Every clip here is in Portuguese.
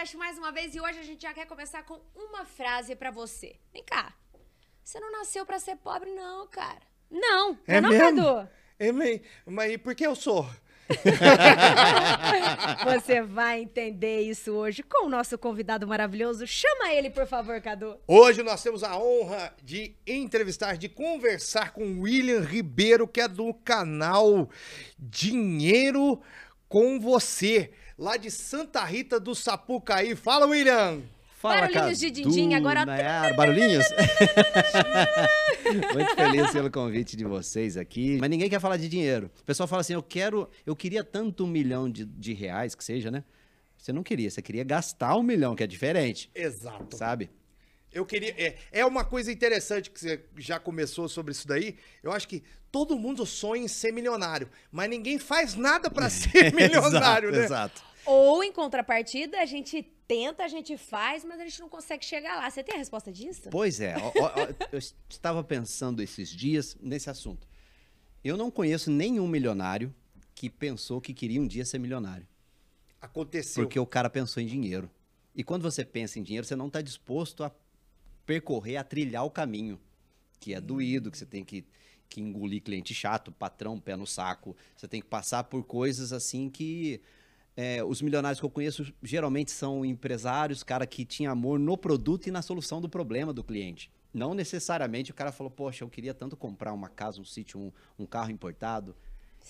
podcast mais uma vez e hoje a gente já quer começar com uma frase pra você. Vem cá. Você não nasceu pra ser pobre, não, cara. Não. É não, mesmo? Cadu? É, mas, mas por que eu sou? Você vai entender isso hoje com o nosso convidado maravilhoso. Chama ele, por favor, Cadu. Hoje nós temos a honra de entrevistar, de conversar com William Ribeiro, que é do canal Dinheiro com Você, lá de Santa Rita do Sapucaí. Fala, William! Fala, Barulhinhos de Cadu, din-din, agora- Nayara, barulhinhos? Muito feliz pelo convite de vocês aqui. Mas ninguém quer falar de dinheiro. O pessoal fala assim, eu quero, eu queria tanto um milhão de, de reais, que seja, né? Você não queria, você queria gastar um milhão, que é diferente, Exato. sabe? Eu queria. É, é uma coisa interessante que você já começou sobre isso daí. Eu acho que todo mundo sonha em ser milionário, mas ninguém faz nada pra ser milionário, exato, né? Exato. Ou, em contrapartida, a gente tenta, a gente faz, mas a gente não consegue chegar lá. Você tem a resposta disso? Pois é, ó, ó, eu estava pensando esses dias nesse assunto. Eu não conheço nenhum milionário que pensou que queria um dia ser milionário. Aconteceu. Porque o cara pensou em dinheiro. E quando você pensa em dinheiro, você não está disposto a percorrer, a trilhar o caminho, que é doído, que você tem que, que engolir cliente chato, patrão, pé no saco. Você tem que passar por coisas assim que é, os milionários que eu conheço geralmente são empresários, cara que tinha amor no produto e na solução do problema do cliente. Não necessariamente o cara falou, poxa, eu queria tanto comprar uma casa, um sítio, um, um carro importado.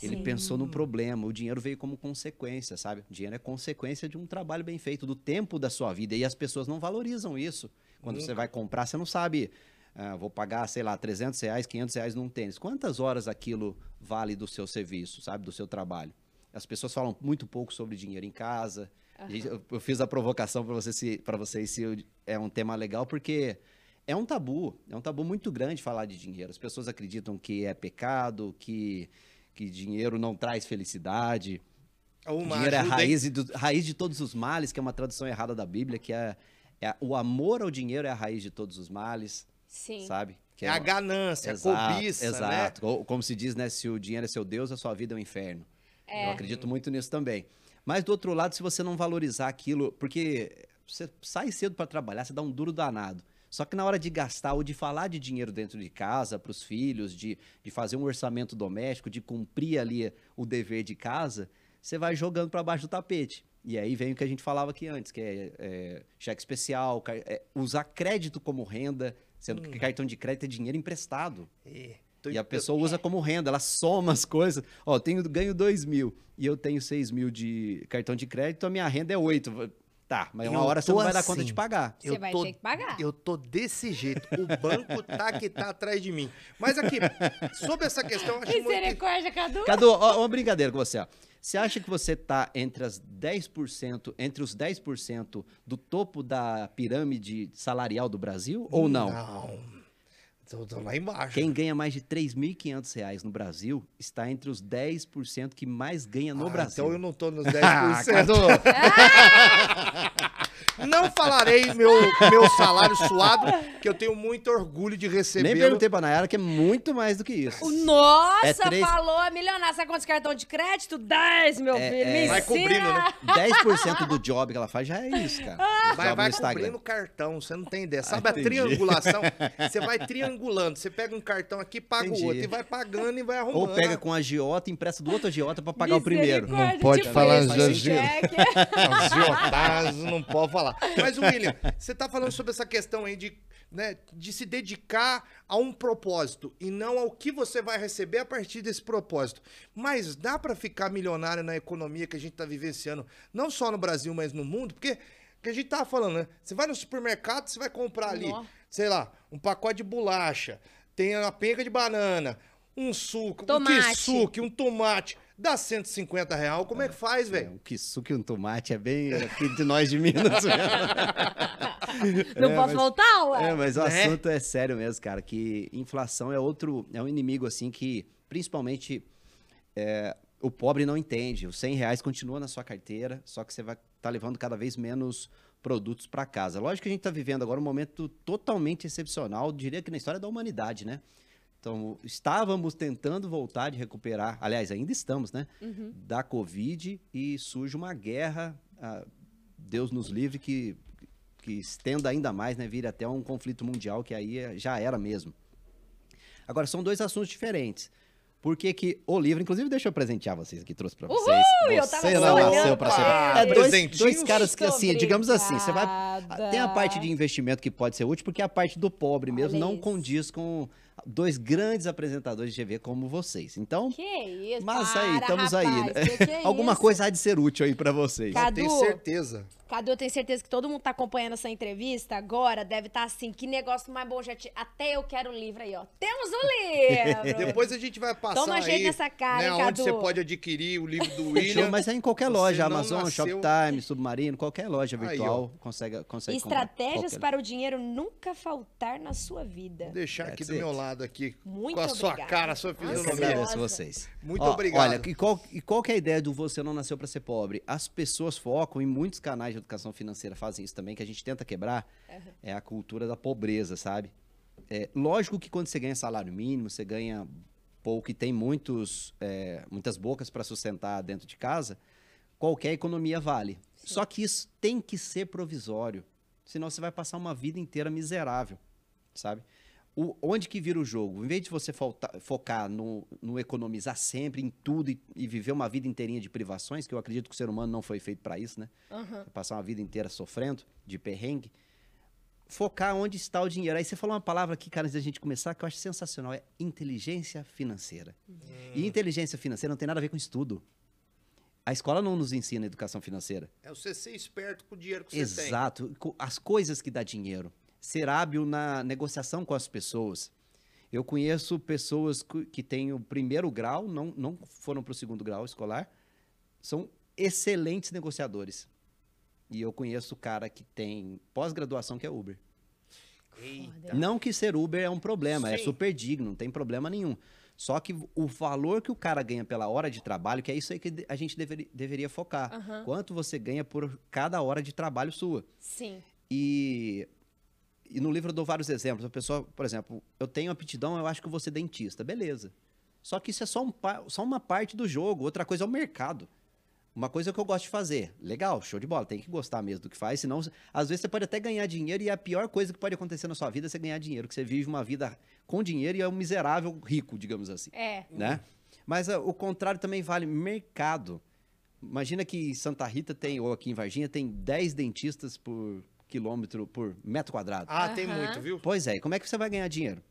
Ele Sim. pensou no problema, o dinheiro veio como consequência, sabe? O dinheiro é consequência de um trabalho bem feito, do tempo da sua vida. E as pessoas não valorizam isso. Quando você vai comprar, você não sabe, ah, vou pagar, sei lá, 300 reais, 500 reais num tênis. Quantas horas aquilo vale do seu serviço, sabe? Do seu trabalho? As pessoas falam muito pouco sobre dinheiro em casa. E Eu, eu fiz a provocação para você se, vocês se é um tema legal, porque é um tabu. É um tabu muito grande falar de dinheiro. As pessoas acreditam que é pecado, que, que dinheiro não traz felicidade. Uma dinheiro é a raiz, do- raiz de todos os males, que é uma tradução errada da Bíblia, que é, é o amor ao dinheiro é a raiz de todos os males, Sim. sabe? Que É a uma- ganância, a Exato, cobiça, né? Exato. Co- Como se diz, né? Se o dinheiro é seu Deus, a sua vida é um inferno. Eu acredito muito nisso também. Mas do outro lado, se você não valorizar aquilo, porque você sai cedo para trabalhar, você dá um duro danado. Só que na hora de gastar ou de falar de dinheiro dentro de casa para os filhos, de, de fazer um orçamento doméstico, de cumprir ali o dever de casa, você vai jogando para baixo do tapete. E aí vem o que a gente falava aqui antes, que é, é, cheque especial, é, usar crédito como renda, sendo que cartão de crédito é dinheiro emprestado. É, tô- E a pessoa usa como renda, ela soma as coisas. Ó, eu tenho, ganho 2 mil e eu tenho 6 mil de cartão de crédito, a minha renda é 8. Tá, mas uma Eu hora você tô não vai dar conta assim. de pagar. Você vai ter que pagar. Eu tô desse jeito. O banco tá que tá atrás de mim. Mas aqui, sobre essa questão, eu acho muito... Misericórdia, Cadu. Cadu, ó, uma brincadeira com você, ó. Você acha que você tá entre as 10%, entre os 10% do topo da pirâmide salarial do Brasil ou não? Não. Tô, tô lá embaixo. Quem ganha mais de 3.500 reais no Brasil está entre os 10% que mais ganha no Ah, Brasil. Então eu não tô nos 10%. Ah! não falarei meu, meu salário suado, que eu tenho muito orgulho de receber. Nem perguntei pra Nayara que é muito mais do que isso. Nossa, É três- falou a milionária. Sabe quantos cartão de crédito? 10, meu É, filho. é. Me Vai cobrindo, né? 10% do job que ela faz já é isso, cara. Vai, Job vai no Instagram. cobrindo o cartão, você não tem ideia. Sabe a entendi. triangulação? Você vai triangulando. Você pega um cartão aqui, paga Entendi. o outro. E vai pagando e vai arrumando. Ou pega com a agiota, empresta do outro agiota pra pagar o primeiro. Não pode tipo falar cheque. Agiotados, não pode falar. Mas, William, você tá falando sobre essa questão aí de, né, de se dedicar a um propósito e não ao que você vai receber a partir desse propósito. Mas dá pra ficar milionário na economia que a gente tá vivenciando, não só no Brasil, mas no mundo, porque que a gente tava falando, né? Você vai no supermercado, você vai comprar ali, Nó. sei lá, um pacote de bolacha, tem uma penca de banana, um suco, Tomate. um kisuke, um tomate, dá 150 reais. Como é que faz, É, velho? um kisuke e um tomate é bem aqui de nós de Minas. Não É, posso mas- voltar, ué? É, mas o Né? assunto é sério mesmo, cara, que inflação é outro, é um inimigo assim que, principalmente, é, o pobre não entende. Os 100 reais continua na sua carteira, só que você vai estar levando cada vez menos produtos para casa. Lógico que a gente está vivendo agora um momento totalmente excepcional, diria que na história da humanidade, né? Então, estávamos tentando voltar de recuperar, aliás, ainda estamos, né? Uhum. Da Covid e surge uma guerra ah, Deus nos livre que, que estenda ainda mais, né? Vire até um conflito mundial, que aí é- já era mesmo. Agora, são dois assuntos diferentes. Por que, que o livro, inclusive, deixa eu presentear vocês aqui, trouxe pra Uhul, vocês. eu tava Você não nasceu pra ser. pra É dois, dois caras que, assim, digamos assim, você vai. Tem a parte de investimento que pode ser útil, porque a parte do pobre mesmo Olha não isso. condiz com dois grandes apresentadores de TV como vocês. Então, Que isso? mas para, aí, estamos aí, rapaz, né? que que é Alguma isso? coisa há de ser útil aí pra vocês. Cadu, Tenho certeza. Cadu, eu tenho certeza que todo mundo tá acompanhando essa entrevista agora deve estar assim, que negócio mais bom, já te- até eu quero um livro aí, ó. Temos um livro! Depois a gente vai passar Toma jeito aí, nessa cara, né, hein, onde Cadu? você pode adquirir o livro do Show, William. mas é em qualquer loja, Amazon, nasceu- Shoptime, Submarino, qualquer loja Aí, virtual consegue, consegue comprar. Estratégias para o dinheiro nunca faltar na sua vida. Vou deixar aqui That's do meu it. Aqui, Muito com a sua obrigada. cara, a sua Eu que fisionomia. agradeço Nossa. vocês. Muito Ó, obrigado. Olha, e qual, e qual que é a ideia do Você Não Nasceu para Ser Pobre? As pessoas focam, e muitos canais de educação financeira fazem isso também, que a gente tenta quebrar, é a cultura da pobreza, sabe? É, lógico que quando você ganha salário mínimo, você ganha pouco e tem muitos, é, muitas bocas para sustentar dentro de casa, qualquer economia vale. Só que isso tem que ser provisório, senão você vai passar uma vida inteira miserável, sabe? O- onde que vira o jogo? Em vez de você falta- focar no, no economizar sempre em tudo e, e viver uma vida inteirinha de privações, que eu acredito que o ser humano não foi feito para isso, né? Aham. Passar uma vida inteira sofrendo de perrengue. Focar onde está o dinheiro. Aí você falou uma palavra aqui, cara, antes da gente começar, que eu acho sensacional. É inteligência financeira. E inteligência financeira não tem nada a ver com estudo. A escola não nos ensina educação financeira. É você ser esperto com o dinheiro que você tem. Exato. As coisas que dá dinheiro. Ser hábil na negociação com as pessoas. Eu conheço pessoas que têm o primeiro grau, não, não foram para o segundo grau escolar, são excelentes negociadores. E eu conheço o cara que tem pós-graduação que é Uber. Eita. Não que ser Uber é um problema, é Sim. super digno, não tem problema nenhum. Só que o valor que o cara ganha pela hora de trabalho, que é isso aí que a gente deveri- deveria focar. Aham. Quanto você ganha por cada hora de trabalho sua. Sim. E, e no livro eu dou vários exemplos. A pessoa, por exemplo, eu tenho aptidão, eu acho que eu vou ser dentista. Beleza. Só que isso é só, um só uma parte do jogo. Outra coisa é o mercado. Uma coisa que eu gosto de fazer. Legal, show de bola. Tem que gostar mesmo do que faz. Senão, às vezes, você pode até ganhar dinheiro e a pior coisa que pode acontecer na sua vida é você ganhar dinheiro. Que você vive uma vida com dinheiro e é um miserável rico, digamos assim É. né? Mas ah, o contrário também vale mercado. Imagina que Santa Rita tem, ou aqui em Varginha, tem 10 dentistas por quilômetro, por metro quadrado. Ah, tem Aham. muito, viu? Pois é, e como é que você vai ganhar dinheiro?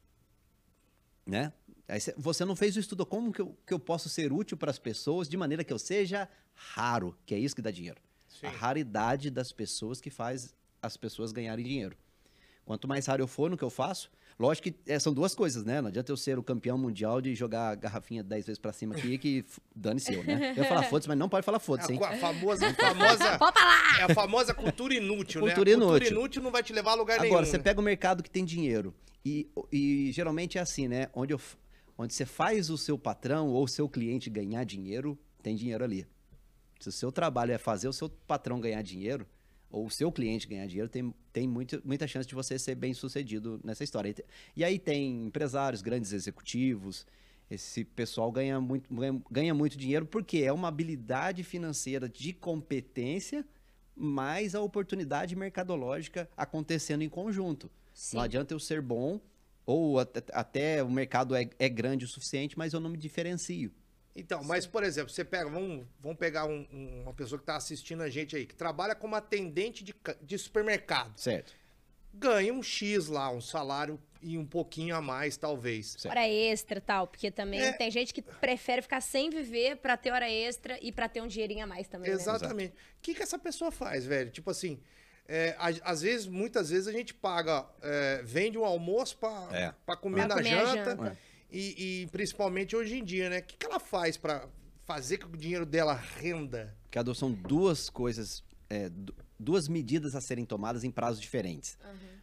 Né? Aí cê- você não fez o estudo, como que eu, que eu posso ser útil para as pessoas de maneira que eu seja raro, que é isso que dá dinheiro. Sim. A raridade das pessoas que faz as pessoas ganharem dinheiro. Quanto mais raro eu for no que eu faço, lógico que é, são duas coisas, né? Não adianta eu ser o campeão mundial de jogar a garrafinha 10 vezes pra cima aqui, que dane-se eu, né? Eu ia falar foda-se, mas não pode falar foda-se, hein? A, a famosa, famosa, Pode falar! é a famosa cultura inútil, Cultura né? A Cultura inútil. inútil não vai te levar a lugar Agora, nenhum. você né? pega o mercado que tem dinheiro e, e geralmente é assim, né? Onde, eu onde você faz o seu patrão ou o seu cliente ganhar dinheiro, tem dinheiro ali. Se o seu trabalho é fazer o seu patrão ganhar dinheiro, ou o seu cliente ganhar dinheiro, tem, tem muito, muita chance de você ser bem sucedido nessa história. E aí tem empresários, grandes executivos, esse pessoal ganha muito, ganha, ganha muito dinheiro porque é uma habilidade financeira de competência mais a oportunidade mercadológica acontecendo em conjunto. Sim. Não adianta eu ser bom, ou até, até o mercado é, é grande o suficiente, mas eu não me diferencio. Então, mas, por exemplo, você pega, vamos, vamos pegar um- um- uma pessoa que está assistindo a gente aí, que trabalha como atendente de, ca- de supermercado. Certo. Ganha um X lá, um salário e um pouquinho a mais, talvez. Certo. Hora extra tal, porque também É. tem gente que prefere ficar sem viver pra ter hora extra e pra ter um dinheirinho a mais também, né? Exatamente. O que, que essa pessoa faz, velho? Tipo assim, é, a- às vezes, muitas vezes a gente paga, é, vende um almoço pra, É. pra comer Pra na comer a janta. janta. E, e principalmente hoje em dia, né? O que, que ela faz pra fazer que o dinheiro dela renda? Cadu, são duas coisas, é, du- duas medidas a serem tomadas em prazos diferentes.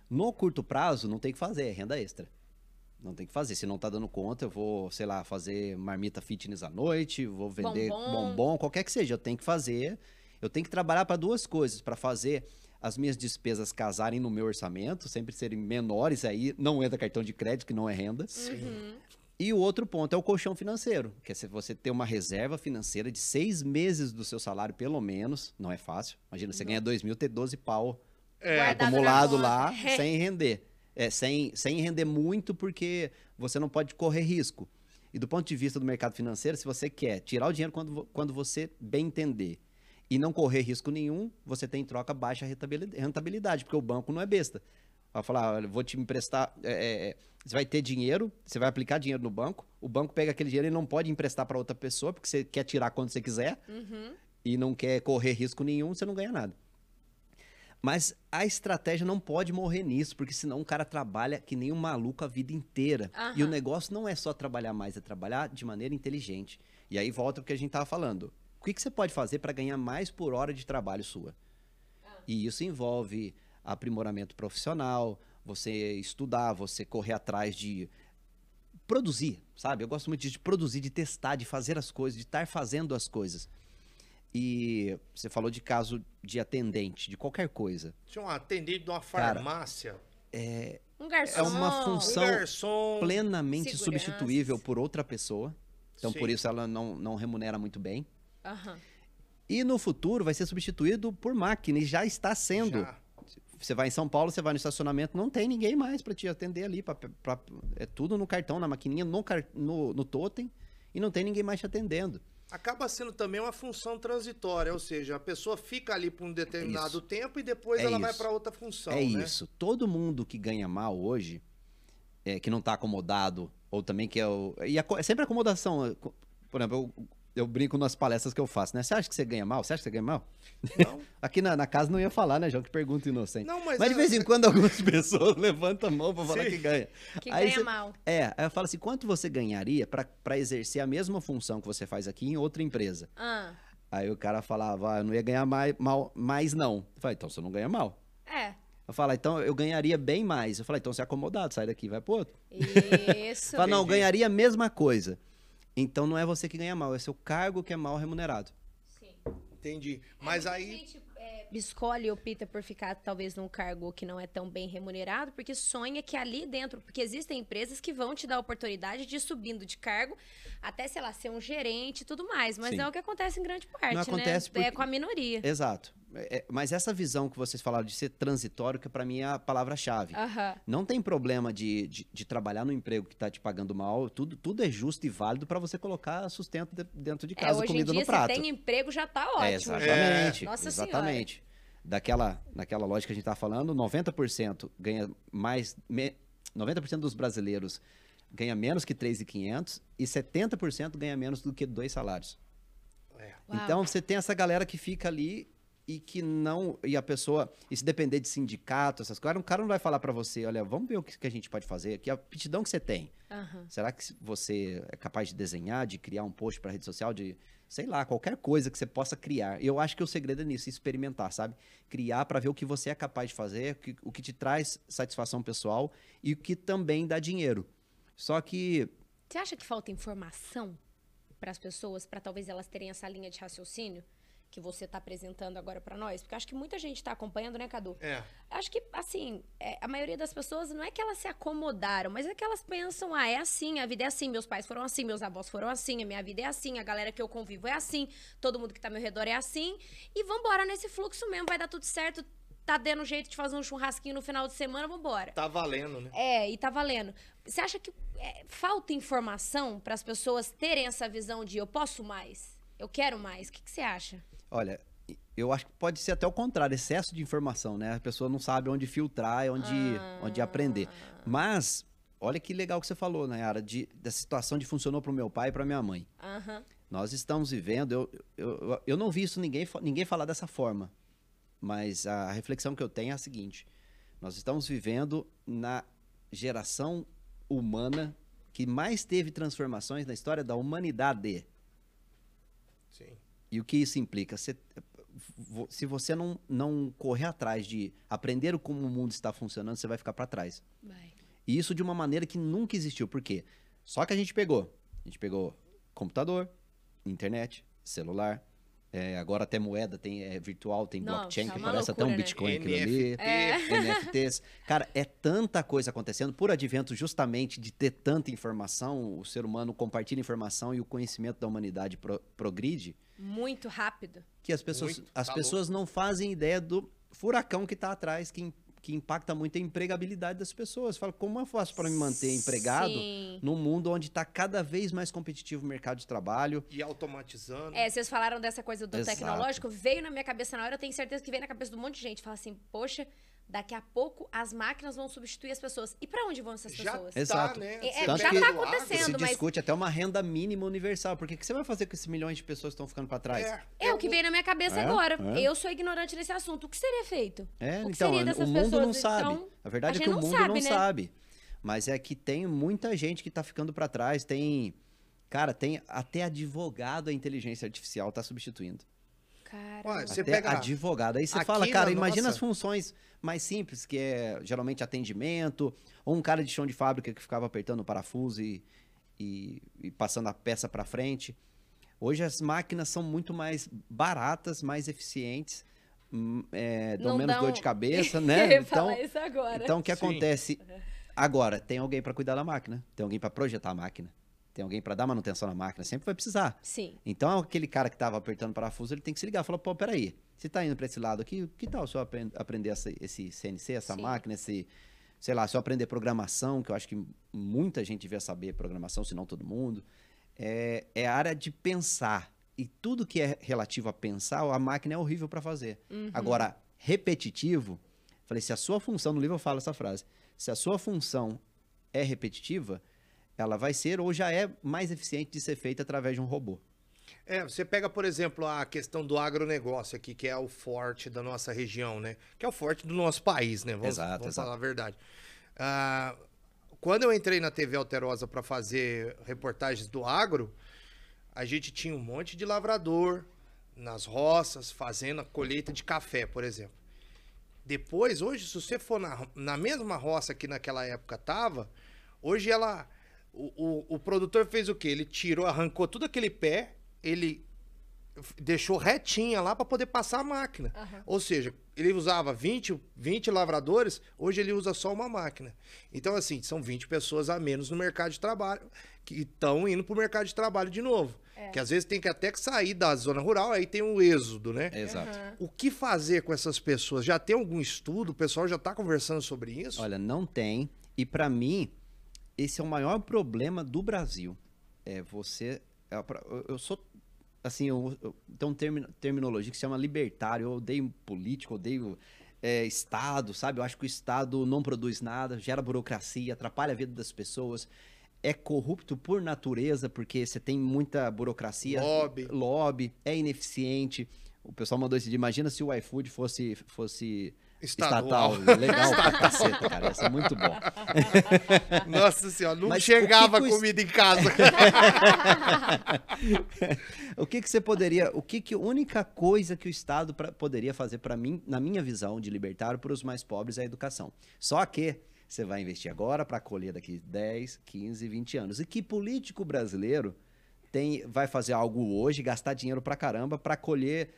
No curto prazo, não tem o que fazer, é renda extra. Não tem o que fazer. Se não tá dando conta, eu vou, sei lá, fazer marmita fitness à noite, vou vender Bombom. bombom, qualquer que seja. Eu tenho que fazer. Eu tenho que trabalhar para duas coisas, para fazer as minhas despesas casarem no meu orçamento, sempre serem menores aí, não entra cartão de crédito, que não é renda. Uhum. E o outro ponto é o colchão financeiro, que é se você ter uma reserva financeira de seis meses do seu salário, pelo menos, não é fácil. Imagina, você ganha dois mil, ter 12 pau É, acumulado lá, sem render. É, sem, sem render muito, porque você não pode correr risco. E do ponto de vista do mercado financeiro, se você quer tirar o dinheiro quando, quando você bem entender e não correr risco nenhum, você tem em troca baixa rentabilidade, porque o banco não é besta. Vai falar, olha, vou te emprestar. é, é, é, você vai ter dinheiro, você vai aplicar dinheiro no banco, o banco pega aquele dinheiro e não pode emprestar para outra pessoa, porque você quer tirar quando você quiser Uhum. e não quer correr risco nenhum, você não ganha nada. Mas a estratégia não pode morrer nisso, porque senão o cara trabalha que nem um maluco a vida inteira. E o negócio não é só trabalhar mais, é trabalhar de maneira inteligente. E aí volta o que a gente estava falando. O que, que você pode fazer para ganhar mais por hora de trabalho sua? E isso envolve aprimoramento profissional, você estudar, você correr atrás de produzir, sabe? Eu gosto muito de produzir, de testar, de fazer as coisas, de estar fazendo as coisas. E você falou de caso de atendente, de qualquer coisa. Tinha um atendente de uma Cara, farmácia, Um garçom. É uma um função garçom. plenamente Segurança. substituível por outra pessoa. Então, Sim. por isso ela não, não remunera muito bem. Aham. E no futuro vai ser substituído por máquina, e já está sendo. Já. Você vai em São Paulo, você vai no estacionamento, não tem ninguém mais para te atender ali. pra- pra- é tudo no cartão, na maquininha, no, no, no totem, e não tem ninguém mais te atendendo. Acaba sendo também uma função transitória, ou seja, a pessoa fica ali por um determinado isso. tempo e depois É ela vai isso. para outra função, é né? isso. Todo mundo que ganha mal hoje, é, que não tá acomodado, ou também que é o. E aco- é sempre acomodação. co- Por exemplo, eu, eu brinco nas palestras que eu faço, né? Você acha que você ganha mal? Você acha que você ganha mal? Não, Aqui na, na casa não ia falar, né, João? Que pergunta inocente. não mas, Mas de vez em quando algumas pessoas levantam a mão pra falar Sim. que ganha. Que Aí ganha você- mal. É, aí eu falo assim, quanto você ganharia pra pra exercer a mesma função que você faz aqui em outra empresa? Ah, Aí o cara falava, ah, eu não ia ganhar mais, mal, mais não. Eu falei, então você não ganha mal. é. Eu falo, então eu ganharia bem mais. Eu falei, então você é acomodado, sai daqui, vai pro outro. Isso. Fala, não, ganharia a mesma coisa. Então não é você que ganha mal, é seu cargo que é mal remunerado. Sim. Entendi. Mas É, aí. muita gente, é, escolhe ou opta por ficar talvez num cargo que não é tão bem remunerado, porque sonha que ali dentro, porque existem empresas que vão te dar a oportunidade de ir subindo de cargo até, sei lá, ser um gerente e tudo mais. Mas Sim. não é o que acontece em grande parte, Não acontece né? porque- É com a minoria. Exato. É, é, mas essa visão que vocês falaram de ser transitório, que pra mim é a palavra-chave. Aham. Não tem problema de, de, de trabalhar no emprego que tá te pagando mal, tudo, tudo é justo e válido pra você colocar sustento de- dentro de É, casa, hoje em comida dia, no prato. se tem emprego, já tá ótimo. É, exatamente. Nossa exatamente. Daquela, naquela lógica que a gente tá falando, 90% ganha mais. Me, 90% dos brasileiros ganha menos que 3.500 e 70% ganha menos do que dois salários. É. Então você tem essa galera que fica ali e que não. E a pessoa. E se depender de sindicato, essas coisas, o cara não vai falar pra você: olha, vamos ver o que, que a gente pode fazer, que a aptidão que você tem. Aham. Será que você é capaz de desenhar, de criar um post para rede social, de sei lá, qualquer coisa que você possa criar? Eu acho que o segredo é nisso, experimentar, sabe? Criar para ver o que você é capaz de fazer, o que, o que te traz satisfação pessoal e o que também dá dinheiro. Só que Você acha que falta informação para as pessoas, para talvez elas terem essa linha de raciocínio que você está apresentando agora para nós? Porque acho que muita gente está acompanhando, né, Cadu? É. Acho que, assim, é, a maioria das pessoas não é que elas se acomodaram, mas é que elas pensam, ah, é assim, a vida é assim, meus pais foram assim, meus avós foram assim, a minha vida é assim, a galera que eu convivo é assim, todo mundo que tá ao meu redor é assim, e vambora nesse fluxo mesmo, vai dar tudo certo, tá dando jeito de fazer um churrasquinho no final de semana, vambora. Tá valendo, né? É, e tá valendo. Você acha que é, falta informação para as pessoas terem essa visão de eu posso mais, eu quero mais? O que, que você acha? Olha, eu acho que pode ser até o contrário, excesso de informação, né? A pessoa não sabe onde filtrar, onde, onde aprender. Mas, olha que legal que você falou, Nayara, de, dessa situação de funcionou pro meu pai e pra minha mãe. Aham. Nós estamos vivendo, eu, eu, eu- eu não vi isso ninguém, ninguém falar dessa forma, mas a reflexão que eu tenho é a seguinte: nós estamos vivendo na geração humana que mais teve transformações na história da humanidade. Sim. E o que isso implica? Você- se você não, não correr atrás de aprender como o mundo está funcionando, você vai ficar para trás. Vai. E isso de uma maneira que nunca existiu. Por quê? Só que a gente pegou. A gente pegou computador, internet, celular, É, agora até moeda tem é, virtual, tem Não, blockchain, que parece até um loucura, né? Bitcoin aquilo ali. NFTs. Cara, é tanta coisa acontecendo por advento justamente de ter tanta informação, o ser humano compartilha informação e o conhecimento da humanidade pro- progride, Muito rápido. que as pessoas, Muito, as tá pessoas não fazem ideia do furacão que está atrás, que, que impacta muito a empregabilidade das pessoas. Fala, como eu faço para me manter empregado Sim. num mundo onde está cada vez mais competitivo o mercado de trabalho? E automatizando. É, vocês falaram dessa coisa do Exato. tecnológico, veio na minha cabeça na hora, eu tenho certeza que veio na cabeça de um monte de gente. Fala assim, poxa, daqui a pouco as máquinas vão substituir as pessoas. E pra onde vão essas Já pessoas? tá, Exato. né? É, é, já tá agro, acontecendo. Se mas- discute até uma renda mínima universal. Porque o que você vai fazer com esses milhões de pessoas que estão ficando para trás? É, É o que veio na minha cabeça É, agora. é. Eu sou ignorante nesse assunto. O que seria feito? É, O que então, seria o mundo não pessoas? sabe. Então, a verdade a é que o não mundo sabe, não né? sabe. Mas é que tem muita gente que tá ficando para trás. Tem. Cara, tem até advogado a inteligência artificial tá substituindo. Cara, Você até pega- advogado. Aí você aqui fala, cara, na imagina nossa- as funções mais simples, que é geralmente atendimento, ou um cara de chão de fábrica que ficava apertando o parafuso e, e- e passando a peça para frente. Hoje as máquinas são muito mais baratas, mais eficientes, hum, é, dão Não menos dão- dor de cabeça, né? Então, falar isso agora. então o que Sim. acontece? Agora, tem alguém para cuidar da máquina, tem alguém para projetar a máquina, tem alguém para dar manutenção na máquina, sempre vai precisar. Sim. Então, aquele cara que estava apertando o parafuso, ele tem que se ligar. Falar, pô, peraí, você tá indo para esse lado aqui, que tal se eu apren- aprender essa- esse CNC, essa Sim. máquina, esse... Sei lá, se eu aprender programação, que eu acho que muita gente devia saber programação, se não todo mundo. É, é a área de pensar. E tudo que é relativo a pensar, a máquina é horrível para fazer. Uhum. Agora, repetitivo, falei, se a sua função, no livro eu falo essa frase, se a sua função é repetitiva, ela vai ser ou já é mais eficiente de ser feita através de um robô. É, você pega, por exemplo, a questão do agronegócio aqui, que é o forte da nossa região, né? Que é o forte do nosso país, né? Vamos, Exato, vamos exato. falar a verdade. Ah, quando eu entrei na TV Alterosa para fazer reportagens do agro, a gente tinha um monte de lavrador nas roças, fazendo a colheita de café, por exemplo. Depois, hoje, se você for na, na mesma roça que naquela época tava, hoje ela. O, o, o produtor fez o quê? Ele tirou, arrancou tudo aquele pé, ele deixou retinha lá para poder passar a máquina. Aham. Ou seja, ele usava 20, 20 lavradores, hoje ele usa só uma máquina. Então, assim, são 20 pessoas a menos no mercado de trabalho, que estão indo para o mercado de trabalho de novo. É. Que às vezes tem que até que sair da zona rural, aí tem o êxodo, né? Exato. Aham. O que fazer com essas pessoas? Já tem algum estudo? O pessoal já está conversando sobre isso? Olha, não tem. E para mim, esse é o maior problema do Brasil. É você. é eu sou. Assim, eu, eu, tem uma termi- terminologia que se chama libertário. Eu odeio político, odeio é, Estado, sabe? Eu acho que o Estado não produz nada, gera burocracia, atrapalha a vida das pessoas. É corrupto por natureza, porque você tem muita burocracia. Lobby. Lobby, é ineficiente. O pessoal mandou esse dia, imagina se o iFood fosse, fosse Estadual. estatal. Legal pra caceta, cara. Isso é muito bom. Nossa senhora, não Mas chegava que que comida em casa. O que que você poderia, o que que a única coisa que o Estado pra- poderia fazer para mim, na minha visão de libertário, para os mais pobres é a educação. Só que você vai investir agora para colher daqui 10, 15, 20 anos. E que político brasileiro tem, vai fazer algo hoje, gastar dinheiro pra caramba para colher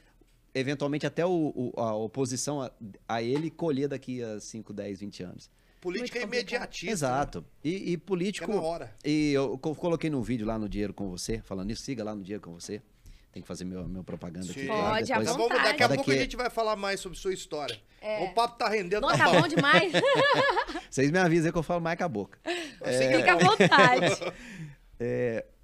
eventualmente até o- o- a oposição a, a ele colher daqui a 5, 10, 20 anos. Política é imediatista. Exato. E, e Né? político É na hora. E eu co- coloquei no vídeo lá no Dinheiro com você, falando isso, siga lá no Dinheiro com você. Tem que fazer meu, meu propaganda aqui. Sim. claro, Pode, à depois- Então vamos, daqui a vontade. pouco a gente vai falar mais sobre sua história. É. O papo tá rendendo, Não, tá tá bom. demais. Vocês me avisam que eu falo mais com a boca. É Fica à vontade.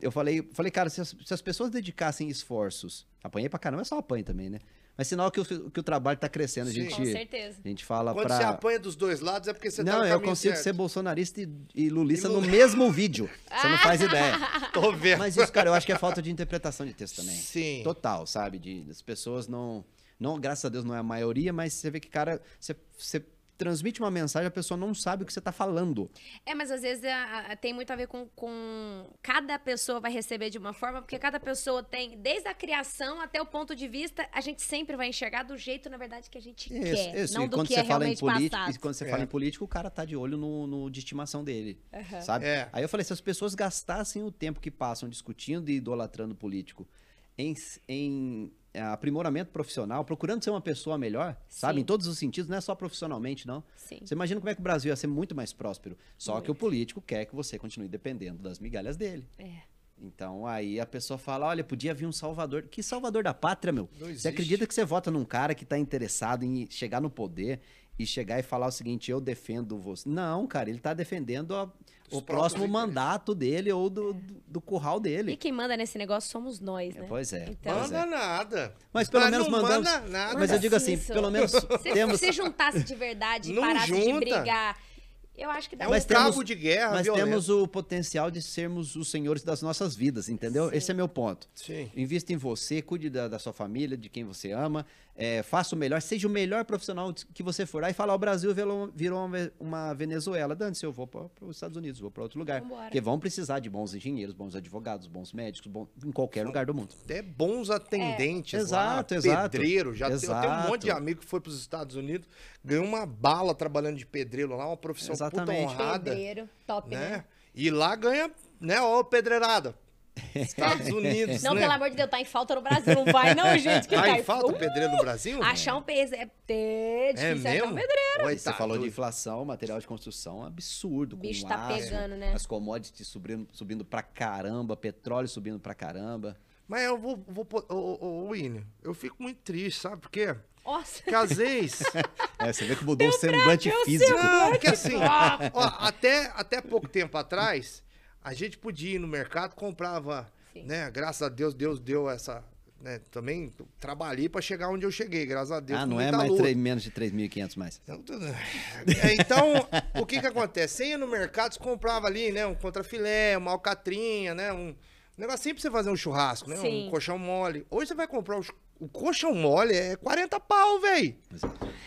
Eu falei, falei cara, se as, se as pessoas dedicassem esforços, apanhei pra caramba, é só apanho também, né? Mas sinal que o, que o trabalho tá crescendo. A gente, Com certeza. a gente fala Quando pra... você apanha dos dois lados é porque você tá não, eu consigo certo. ser bolsonarista e, e lulista E lu- no mesmo vídeo. Você não faz ideia. Tô vendo. Mas isso, cara, eu acho que é falta de interpretação de texto também. Sim. Total, sabe? De, as pessoas não, não. Graças a Deus não é a maioria, mas você vê que, cara, você, você transmite uma mensagem, a pessoa não sabe o que você tá falando. É, mas às vezes a- a- tem muito a ver com, com. Cada pessoa vai receber de uma forma, porque cada pessoa tem, desde a criação até o ponto de vista, a gente sempre vai enxergar do jeito, na verdade, que a gente quer. Não E do quando que você é fala em realmente político, passado. e quando você É. fala em político, o cara tá de olho no, no de estimação dele. Aham. Sabe? É. Aí eu falei, se as pessoas gastassem o tempo que passam discutindo e idolatrando político em, em é, aprimoramento profissional, procurando ser uma pessoa melhor, sabe? Sim. Em todos os sentidos, não é só profissionalmente, não. Sim. Você imagina como é que o Brasil ia ser muito mais próspero. Só que o Muito. político quer que você continue dependendo das migalhas dele. É. Então aí a pessoa fala: olha, podia vir um salvador. Que salvador da pátria, meu? Não Você acredita que você vota num cara que tá interessado em chegar no poder e chegar e falar o seguinte: eu defendo você? Não, cara, ele tá defendendo a- o próximo mandato dele ou do, do, do curral E dele. quem manda nesse negócio somos nós, É, né? pois é. Então- pois é. Manda nada. Mas pelo Ah, menos não mandamos. manda nada. Mas eu digo assim, Isso. pelo menos Se, temos. se juntasse de verdade e parasse de junta. brigar, eu acho que dá É um Mas cabo temos- de guerra Mas violento. temos o potencial de sermos os senhores das nossas vidas, entendeu? Sim. Esse é meu ponto. Sim. Invista em você, cuide da, da sua família, de quem você ama, é, faça o melhor, seja o melhor profissional que você for. Aí fala, "Ó, o Brasil virou, virou uma, ve- uma Venezuela. Dane-se, eu vou para os Estados Unidos, vou para outro lugar. Vambora. Porque vão precisar de bons engenheiros, bons advogados, bons médicos, bom, em qualquer lugar do mundo. Até bons atendentes É. lá, Exato, exato. pedreiro. Já tem, eu tenho um monte de Exato. amigo que foi para os Estados Unidos, ganhou uma bala trabalhando de pedreiro lá, uma profissão Exatamente. puta honrada, pedreiro, top, né? né? E lá ganha, né, ó, pedreirada. Estados Unidos, Não, né? pelo amor de Deus, tá em falta no Brasil. Não vai, não, gente. Que Tá tá em falta Uh, pedreiro no Brasil? Achar um peso é ter, É difícil achar um pedreiro. Oi, Você tá falou de doido. inflação, material de construção, absurdo. O bicho com tá aço, pegando, né? As commodities subindo, subindo pra caramba, petróleo subindo pra caramba. Mas eu vou, vou ô, ô, ô, William, eu fico muito triste, sabe por quê? Nossa. Vezes... É, você vê que mudou o semblante físico. Não, porque assim, ó, até, até pouco tempo atrás, a gente podia ir no mercado, comprava, Sim. né? Graças a Deus, Deus deu essa. Né, também trabalhei pra chegar onde eu cheguei, graças a Deus. Ah, não é mais luta. três- menos de 3.500 mais. Então, É, então, o que que acontece? Você ia no mercado, você comprava ali, né? Um contrafilé, uma alcatrinha, né? Um negocinho pra você fazer um churrasco, né? Sim. Um colchão mole. Hoje você vai comprar ch- o colchão mole, é 40 pau, velho.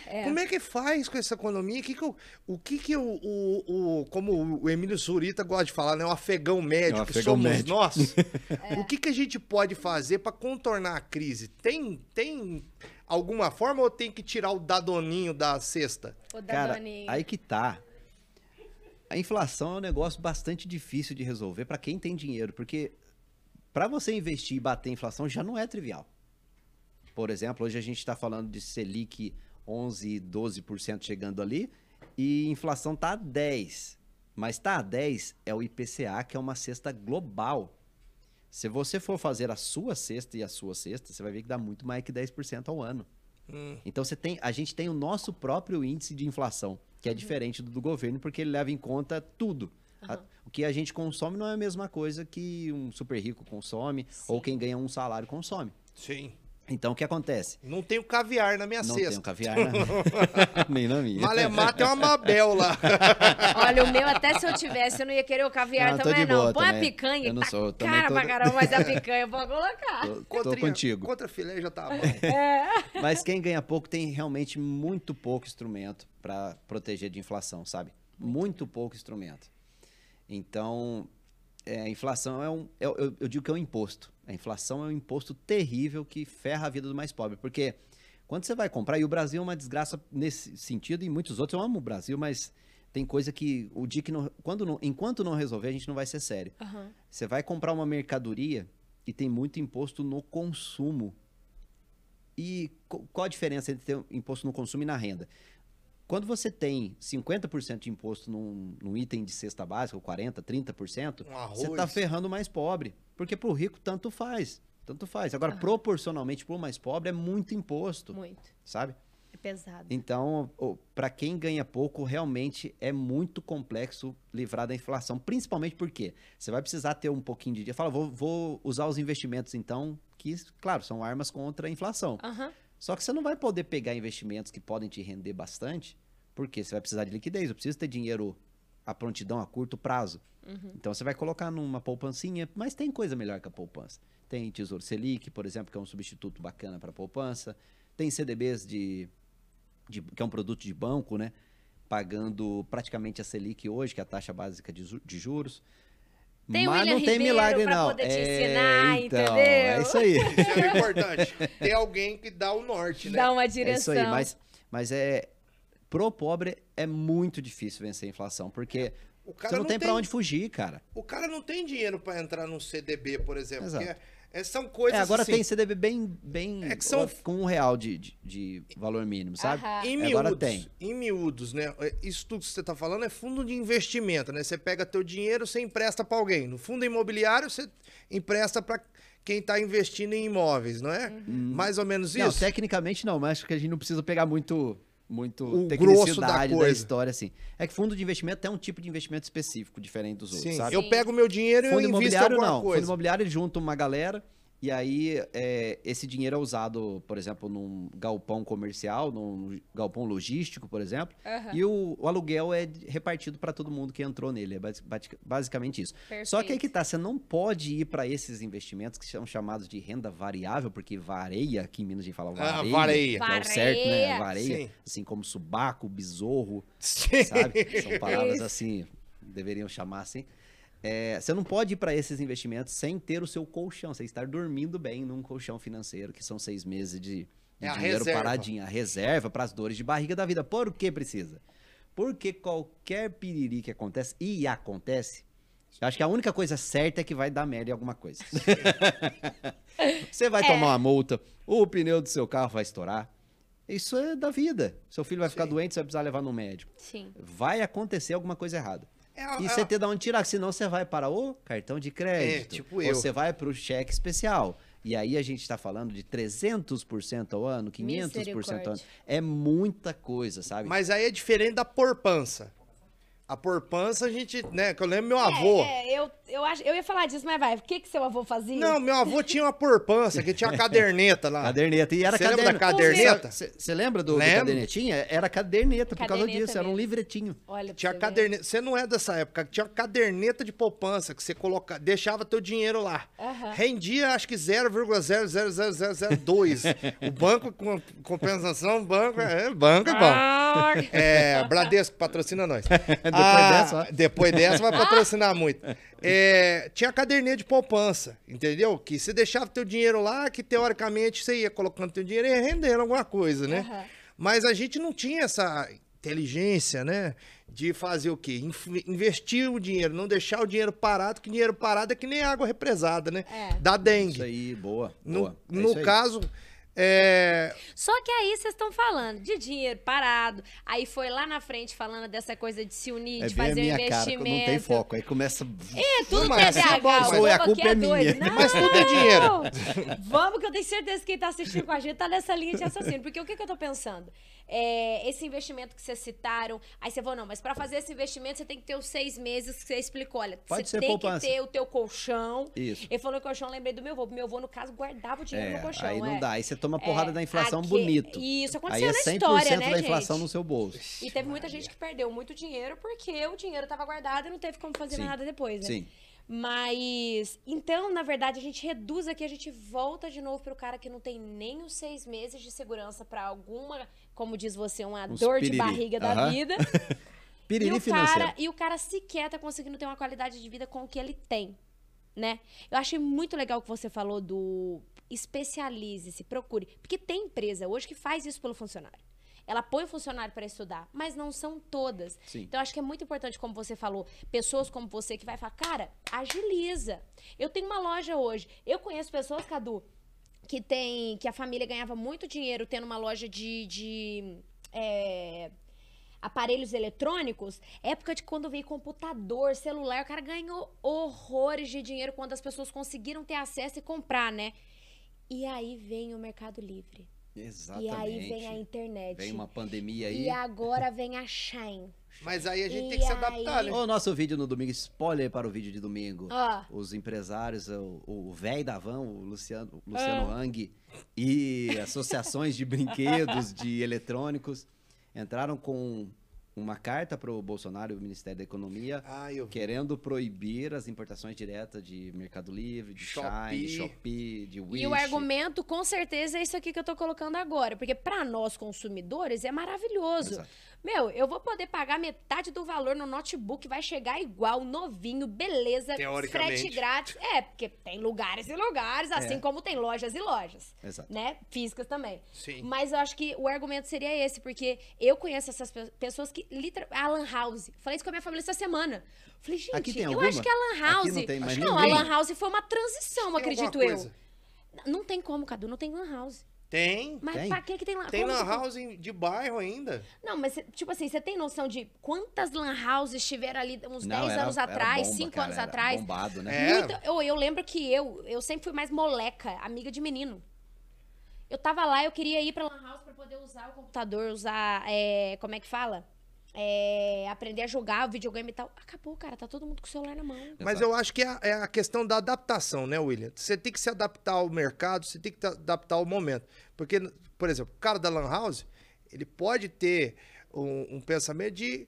É. Como é que faz com essa economia? Que que o, o que que o, o, o- como o Emílio Zurita gosta de falar, né? O afegão médio, É que afegão somos médio. nós. O que que a gente pode fazer para contornar a crise? Tem, tem alguma forma ou tem que tirar o dadoninho da cesta? O Cara, Danoninho. aí que tá. A inflação é um negócio bastante difícil de resolver para quem tem dinheiro, porque para você investir e bater a inflação já não é trivial. Por exemplo, hoje a gente está falando de Selic 11, 12% chegando ali e inflação tá a 10. Mas tá a 10 é o IPCA, que é uma cesta global. Se você for fazer a sua cesta e a sua cesta, você vai ver que dá muito mais que 10% ao ano. Então você tem, a gente tem o nosso próprio índice de inflação, que é diferente do do governo, porque ele leva em conta tudo. A- o que a gente consome não é a mesma coisa que um super rico consome ou quem ganha um salário consome. Sim. Então o que acontece? Não tem o caviar na minha não cesta. tem um caviar na... nem na minha. Malemar tem uma Mabel lá. Olha, o meu, até se eu tivesse, eu não ia querer o caviar Não, também, não. Põe a picanha, Eu não tá sou, eu também cara tô- pra caramba, mas a picanha eu vou colocar. Tô, tô Contra- contigo. Contra filé já tá bom. Mas quem ganha pouco tem realmente muito pouco instrumento para proteger de inflação, sabe? Muito pouco instrumento. Então, é, a inflação é um. é- eu, eu digo que é um imposto. A inflação é um imposto terrível que ferra a vida do mais pobre. Porque quando você vai comprar, e o Brasil é uma desgraça nesse sentido, e muitos outros, eu amo o Brasil, mas tem coisa que o dia que não. Quando não enquanto não resolver, a gente não vai ser sério. Aham. Você vai comprar uma mercadoria e tem muito imposto no consumo. E qual a diferença entre ter imposto no consumo e na renda? Quando você tem 50% de imposto num, num item de cesta básica, ou 40%, 30%, Um você está ferrando o mais pobre. Porque para o rico, tanto faz. Tanto faz. Agora, proporcionalmente, para o mais pobre, é muito imposto, Muito. sabe? É pesado. Então, para quem ganha pouco, realmente é muito complexo livrar da inflação. Principalmente porque você vai precisar ter um pouquinho de dinheiro. Fala, vou, vou usar os investimentos, então, que, claro, são armas contra a inflação. Aham. Só que você não vai poder pegar investimentos que podem te render bastante, porque você vai precisar de liquidez. Eu preciso ter dinheiro à prontidão a curto prazo. Então você vai colocar numa poupancinha, mas tem coisa melhor que a poupança. Tem Tesouro Selic, por exemplo, que é um substituto bacana para poupança. Tem CDBs de, de- que é um produto de banco, né? Pagando praticamente a Selic hoje, que é a taxa básica de, de juros. Tem o mas William não tem Ribeiro milagre, pra não. poder te É, ensinar, então, entendeu? É isso aí. Isso é importante. Tem alguém que dá o norte, né? Dá uma É isso direção. aí, mas, mas é. Pro pobre é muito difícil vencer a inflação, porque O cara você não, não tem pra tem- onde fugir, cara. O cara não tem dinheiro para entrar num CDB, por exemplo. Exato. É, são coisas É, agora assim, tem CDB bem, bem É que são- com um real de, de, de valor mínimo, sabe? Aham. Em Agora miúdos, tem. em miúdos, né? Isso tudo que você tá falando é fundo de investimento, né? Você pega teu dinheiro, você empresta para alguém. No fundo imobiliário, você empresta para quem tá investindo em imóveis, não é? Mais ou menos Não, isso. tecnicamente não, mas acho que a gente não precisa pegar muito, muito O tecnicidade da da, história, assim. É que fundo de investimento é um tipo de investimento específico, diferente dos outros, Sim, sabe? eu pego meu dinheiro e Fundo imobiliário não. Fundo imobiliário ele junta uma galera e aí é, esse dinheiro é usado, por exemplo, num galpão comercial, num galpão logístico, por exemplo, Aham. e o, o aluguel é repartido para todo mundo que entrou nele. É basi- basi- basicamente isso. Só que aí Perfeito. que tá, você não pode ir para esses investimentos que são chamados de renda variável, porque vareia, aqui em Minas a gente fala Ah, vareia, vareia. que é o certo, né? Vareia. Vareia, Sim. assim como subaco, besorro, Sim. sabe? São palavras Isso. assim, deveriam chamar assim. É, você não pode ir para esses investimentos sem ter o seu colchão, sem estar dormindo bem num colchão financeiro, que são seis meses de, de É dinheiro reserva. paradinho, a reserva para as dores de barriga da vida. Por que precisa? Porque qualquer piriri que acontece, e acontece, eu acho que a única coisa certa é que vai dar merda em alguma coisa. você vai tomar uma multa, o pneu do seu carro vai estourar. Isso é da vida. Seu filho vai ficar Sim. doente, você vai precisar levar no médico Sim. vai acontecer alguma coisa errada. É E a- você ter de onde tirar, senão você vai para o cartão de crédito. É, tipo ou eu. você vai para o cheque especial. E aí a gente está falando de 300% ao ano, 500% ao ano. É muita coisa, sabe? Mas aí é diferente da porpança. A porpança, a gente, né? Que eu lembro meu avô. É, é, eu, eu, acho, eu ia falar disso, mas vai. O que, que seu avô fazia? Não, meu avô tinha uma porpança, que tinha uma caderneta lá. Caderneta. E era Você lembra da caderneta? Você lembra do, do cadernetinha? Era caderneta por causa Caderneta disso, era um mesmo. livretinho. Olha, Tinha caderneta. Você não é dessa época. Tinha uma caderneta de poupança que você coloca, deixava teu dinheiro lá. Aham. Rendia, acho que 0,00002. o banco com compensação, banco é banco é bom. Ah, É, Bradesco patrocina nós. Depois Ah, dessa. Depois dessa vai patrocinar muito. É, tinha caderneta de poupança, entendeu? Que você deixava teu dinheiro lá, que teoricamente você ia colocando teu dinheiro e ia rendendo alguma coisa, né? Aham. Mas a gente não tinha essa inteligência, né? De fazer o quê? Investir o dinheiro, não deixar o dinheiro parado, que dinheiro parado é que nem água represada, né? É. Da dengue. Isso aí, boa. No, boa. É no isso aí. É, Só que aí vocês estão falando de dinheiro parado. Aí foi lá na frente falando dessa coisa de se unir, É de fazer um minha cara, investimento. não tem foco. Aí começa. É, tudo mas TDAH. é o mas- povo a culpa é doido. minha. Não, Mas tudo é dinheiro. Vamos, que eu tenho certeza que quem tá assistindo com a gente tá nessa linha de raciocínio. Porque o que, que eu tô pensando? É, esse investimento que vocês citaram, aí você falou, não, mas pra fazer esse investimento você tem que ter os seis meses que você explicou. Olha, Pode você tem poupança. que ter o teu colchão. Isso. Ele falou colchão, lembrei do meu avô. Meu avô, no caso, guardava o dinheiro É, no colchão. aí não é. dá. Aí você toma porrada É, da inflação aqui- bonito. Isso, Aí aconteceu é na 100% história, né, da inflação gente? no seu bolso. E teve muita gente que perdeu muito dinheiro porque o dinheiro tava guardado e não teve como fazer Sim. nada depois, né? Sim. Mas, então, na verdade, a gente reduz aqui, a gente volta de novo pro cara que não tem nem os seis meses de segurança pra alguma, como diz você, uma Uns dor de piriri. barriga da vida. Piriri e, o financeiro. cara, e o cara sequer tá conseguindo ter uma qualidade de vida com o que ele tem, né? Eu achei muito legal o que você falou do especialize-se, procure. Porque tem empresa hoje que faz isso pelo funcionário. Ela põe o funcionário para estudar, mas não são todas. Sim. Então, acho que é muito importante, como você falou, pessoas como você que vai falar, cara, agiliza. Eu tenho uma loja hoje. Eu conheço pessoas, Cadu, que tem. que a família ganhava muito dinheiro tendo uma loja de. de é, aparelhos eletrônicos, época de quando veio computador, celular, o cara ganhou horrores de dinheiro quando as pessoas conseguiram ter acesso e comprar, né? E aí vem o Mercado Livre. Exatamente. E aí vem a internet. Vem uma pandemia aí. E agora vem a Shine. mas aí a gente E tem que se aí? adaptar, né? O nosso vídeo no domingo, spoiler para o vídeo de domingo. Os empresários, o- o velho da van, o Luciano, o Luciano Ah. Hang, e associações de brinquedos, de eletrônicos, entraram com uma carta para o Bolsonaro e o Ministério da Economia, Ah, querendo proibir as importações diretas de Mercado Livre, de Shopee. Shine, de Shopee, de Wish. E o argumento, com certeza, é isso aqui que eu tô colocando agora. Porque para nós consumidores é maravilhoso. Exato. Meu, eu vou poder pagar metade do valor no notebook, vai chegar igual, novinho, beleza, frete grátis. É, porque tem lugares e lugares, assim É. como tem lojas e lojas. Exato. Né? Físicas também. Sim. Mas eu acho que o argumento seria esse, porque eu conheço essas pe- pessoas que literalmente. A Lan House. Falei isso com a minha família essa semana. Falei, gente, Aqui eu acho que a Lan Aqui House. não tem mais não, ninguém. a Lan House foi uma transição, Tem acredito eu. Não tem como, Cadu, não tem Lan House. Tem. Mas Tem? pra que que tem Lan Tem como lan tem- house de bairro ainda. Não, mas cê- tipo assim, você tem noção de quantas lan houses tiveram ali uns Não, 10 era- anos atrás, bomba, 5 cara, anos era atrás? Bombado, né? É. Muita- eu, eu lembro que eu, eu sempre fui mais moleca, amiga de menino. Eu tava lá, eu queria ir pra Lan House pra poder usar o computador, usar. é, como é que fala? É, aprender a jogar o videogame e tal. Acabou, cara, tá todo mundo com o celular na mão. Mas Exato. eu acho que é a, é a questão da adaptação, né, William? Você tem que se adaptar ao mercado, você tem que ta- adaptar ao momento. Porque, por exemplo, o cara da Lan House, ele pode ter um, um pensamento de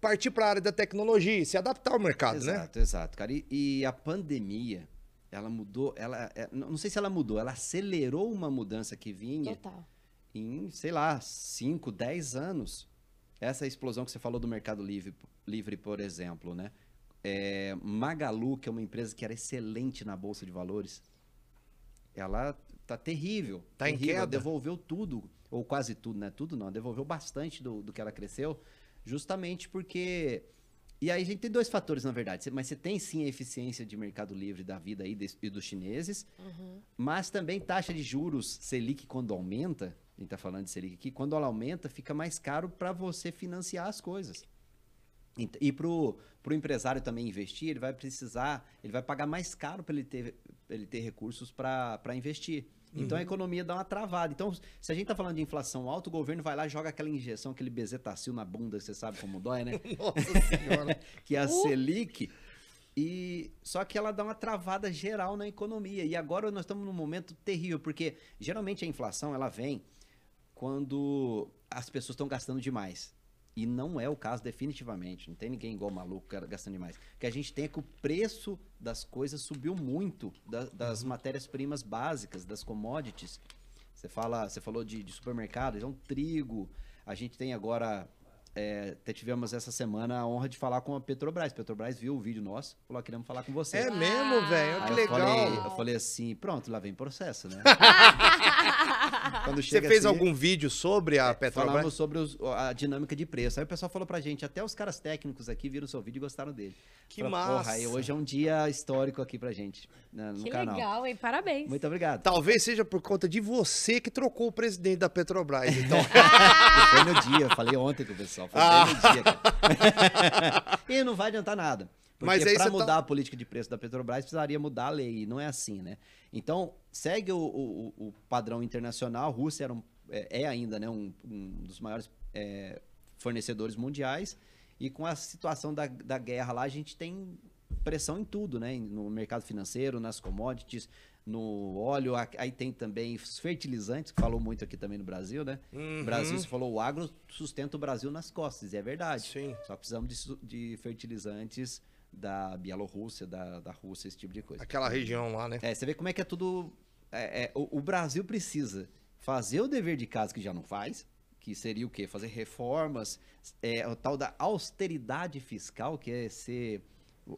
partir para a área da tecnologia, e se adaptar ao mercado, né? Exato, exato, cara. E, e a pandemia, ela mudou, ela, é, não não sei se ela mudou, ela acelerou uma mudança que vinha Total. em, sei lá, 5, 10 anos. Essa explosão que você falou do Mercado Livre, livre por exemplo, né? É, Magalu, que é uma empresa que era excelente na Bolsa de Valores, ela tá terrível. Tá em terrível. Ela queda. Devolveu tudo, ou quase tudo, né? Tudo não, devolveu bastante do, do que ela cresceu, justamente porque... E aí a gente tem dois fatores, na verdade. Mas você tem sim a eficiência de Mercado Livre da vida aí e dos chineses, mas também taxa de juros Selic quando aumenta, a gente tá falando de Selic aqui, quando ela aumenta, fica mais caro para você financiar as coisas. E pro, pro empresário também investir, ele vai precisar, ele vai pagar mais caro para ele ter, ele ter recursos para investir. Então a economia dá uma travada. Então, se a gente tá falando de inflação alta, o governo vai lá e joga aquela injeção, aquele bezetacil na bunda, você sabe como dói, né? Nossa senhora. que é a Uh! Selic. E só que ela dá uma travada geral na economia. E agora nós estamos num momento terrível, porque geralmente a inflação ela vem quando as pessoas estão gastando demais. E não é o caso definitivamente. Não tem ninguém igual maluco gastando demais. O que a gente tem é que o preço das coisas subiu muito da- das matérias-primas básicas, das commodities. Você fala, você falou de, de supermercado, então trigo. A gente tem agora é, até tivemos essa semana a honra de falar com a Petrobras. Petrobras viu o vídeo nosso, falou: queremos falar com você. É mesmo, velho? Que eu legal. falei, eu falei assim, pronto, lá vem processo, né? Quando Você fez assim, algum vídeo sobre a Petrobras? Falamos sobre os- a dinâmica de preço. Aí o pessoal falou pra gente, até os caras técnicos aqui viram o seu vídeo e gostaram dele. Que Falei, massa. Porra, aí hoje é um dia histórico aqui pra gente, né, no Que canal. legal, hein? Parabéns. Muito obrigado. Talvez seja por conta de você que trocou o presidente da Petrobras. Então, E Foi no dia, eu falei ontem com o pessoal, foi Ah. no dia. Cara. e não vai adiantar nada. Porque para você mudar tá- a política de preço da Petrobras, precisaria mudar a lei, e não é assim, né? Então, segue o, o- o padrão internacional, a Rússia era um- é, é ainda né, um, um dos maiores é, fornecedores mundiais, e com a situação da, da guerra lá, a gente tem pressão em tudo, né? No mercado financeiro, nas commodities, no óleo, aí tem também os fertilizantes, que falou muito aqui também no Brasil, né? Uhum. Brasil, você falou, o agro sustenta o Brasil nas costas, e é verdade. Sim. Só precisamos de, de fertilizantes da Bielorrússia, da, da Rússia, esse tipo de coisa. aquela região lá, né? É, você vê como é que é tudo. é, é, o, o Brasil precisa fazer o dever de casa que já não faz, que seria o quê? Fazer reformas, é, o tal da austeridade fiscal, que é ser.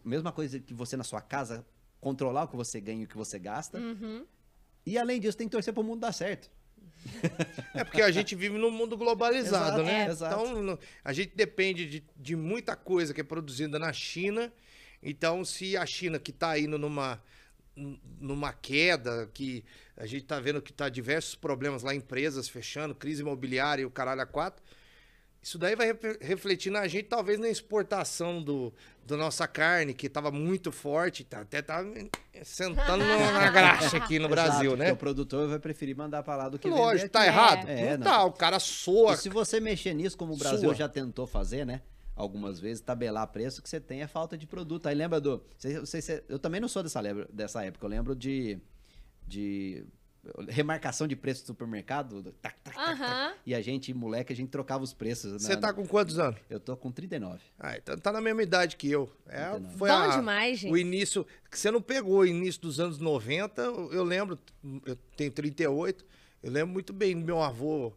Mesma coisa que você na sua casa controlar o que você ganha e o que você gasta. Uhum. E além disso, tem que torcer para o mundo dar certo. É porque a gente vive num mundo globalizado, Exato, né? é. Então, no- a gente depende de, de muita coisa que é produzida na China. Então, se a China que está indo numa, numa queda, que a gente está vendo que está diversos problemas lá, empresas fechando, crise imobiliária e o caralho a quatro, isso daí vai re- refletir na gente, talvez na exportação do, do nossa carne, que estava muito forte, tá, até tá sentando na graxa aqui no Exato, Brasil, né? O produtor vai preferir mandar para lá do que Lógico, vender tá aqui. errado? É, não, não. tá, o cara soa. E se você mexer nisso, como o Brasil já tentou fazer, né? Algumas vezes, tabelar preço, que você tem é falta de produto. Aí lembra do. sei- sei se- eu também não sou dessa, dessa época. Eu lembro de. de remarcação de preço do supermercado. do tac, tac, tac, tac. Aham. E a gente, moleque, a gente trocava os preços. Você na- tá com quantos anos? Eu tô com 39. Ah, então tá na mesma idade que eu. É, 39. foi Bom a- demais, gente. o início. Que você não pegou o início dos anos 90. Eu eu lembro, eu tenho 38. Eu lembro muito bem do meu avô,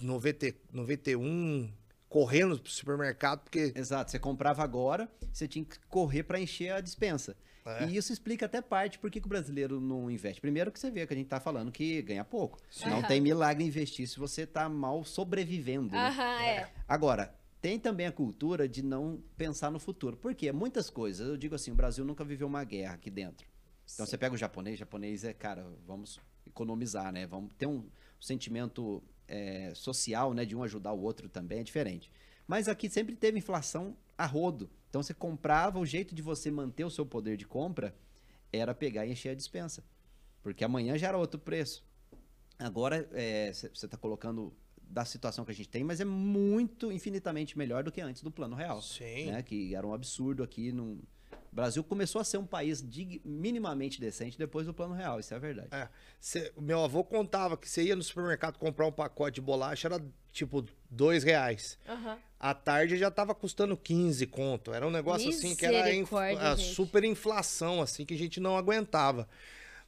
90, 91, correndo pro supermercado, porque. Exato, você comprava agora, você tinha que correr para encher a dispensa. É. E isso explica até parte por que, que o brasileiro não investe. Primeiro que você vê que a gente tá falando que ganha pouco. Não Aham. tem milagre investir se você tá mal sobrevivendo. né? Aham, é. Agora, tem também a cultura de não pensar no futuro. Por quê? Muitas coisas. Eu digo assim, o Brasil nunca viveu uma guerra aqui dentro. Então você pega o japonês, japonês é, cara, vamos economizar, né? Vamos ter um sentimento é, social, né? De um ajudar o outro também, é diferente. Mas aqui sempre teve inflação a rodo. Então você comprava, o jeito de você manter o seu poder de compra era pegar e encher a dispensa. Porque amanhã já era outro preço. Agora você está colocando da situação que a gente tem, mas é muito, infinitamente melhor do que antes do plano real. Sim. Né? Que era um absurdo aqui. No... O Brasil começou a ser um país dig- minimamente decente depois do plano real, isso é a verdade. É, cê- o meu avô contava que você ia no supermercado comprar um pacote de bolacha, era tipo dois reais. Aham. À tarde já tava custando 15 conto. Era um negócio assim que era a, inf- a gente. super inflação, assim, que a gente não aguentava.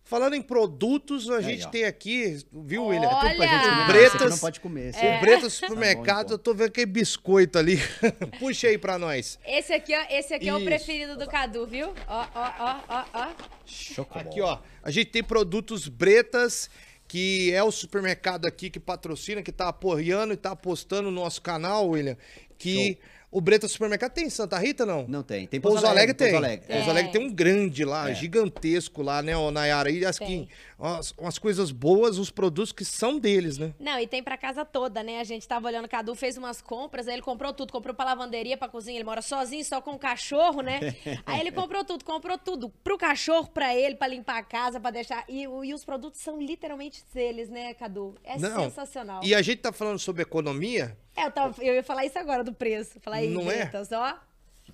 Falando em produtos, a Aí, gente ó. tem aqui, viu, William? Olha! Tudo pra gente comer, Bretas- isso aqui não pode comer. esse O é- Bretas Tá Supermercado, bom, eu tô vendo aquele biscoito ali. Puxa aí pra nós. Esse aqui, ó, esse aqui é o Isso. preferido do Cadu, viu? Ó, ó, ó, ó, ó. Chocobol. Aqui, ó. A gente tem produtos Bretas, que é o supermercado aqui que patrocina, que tá apoiando e tá apostando no nosso canal, William. Que o Bretas Supermercado tem em Santa Rita, não? Não tem. Tem Pouso Alegre tem. Pouso Alegre. Pouso É. Alegre tem um grande lá, É. gigantesco lá, né, ô Nayara? E as Tem. Umas, umas coisas boas, os produtos que são deles, né? Não, e tem pra casa toda, né? A gente tava olhando, o Cadu fez umas compras, aí ele comprou tudo. Comprou pra lavanderia, pra cozinha. Ele mora sozinho, só com o cachorro, né? Aí ele comprou tudo, comprou tudo. Pro cachorro, pra ele, pra limpar a casa, pra deixar. E, e os produtos são literalmente deles, né, Cadu? É Não. sensacional. E a gente tá falando sobre economia. É, eu, tava- eu ia falar isso agora do preço. Falar aí, Não é? Bretas, ó.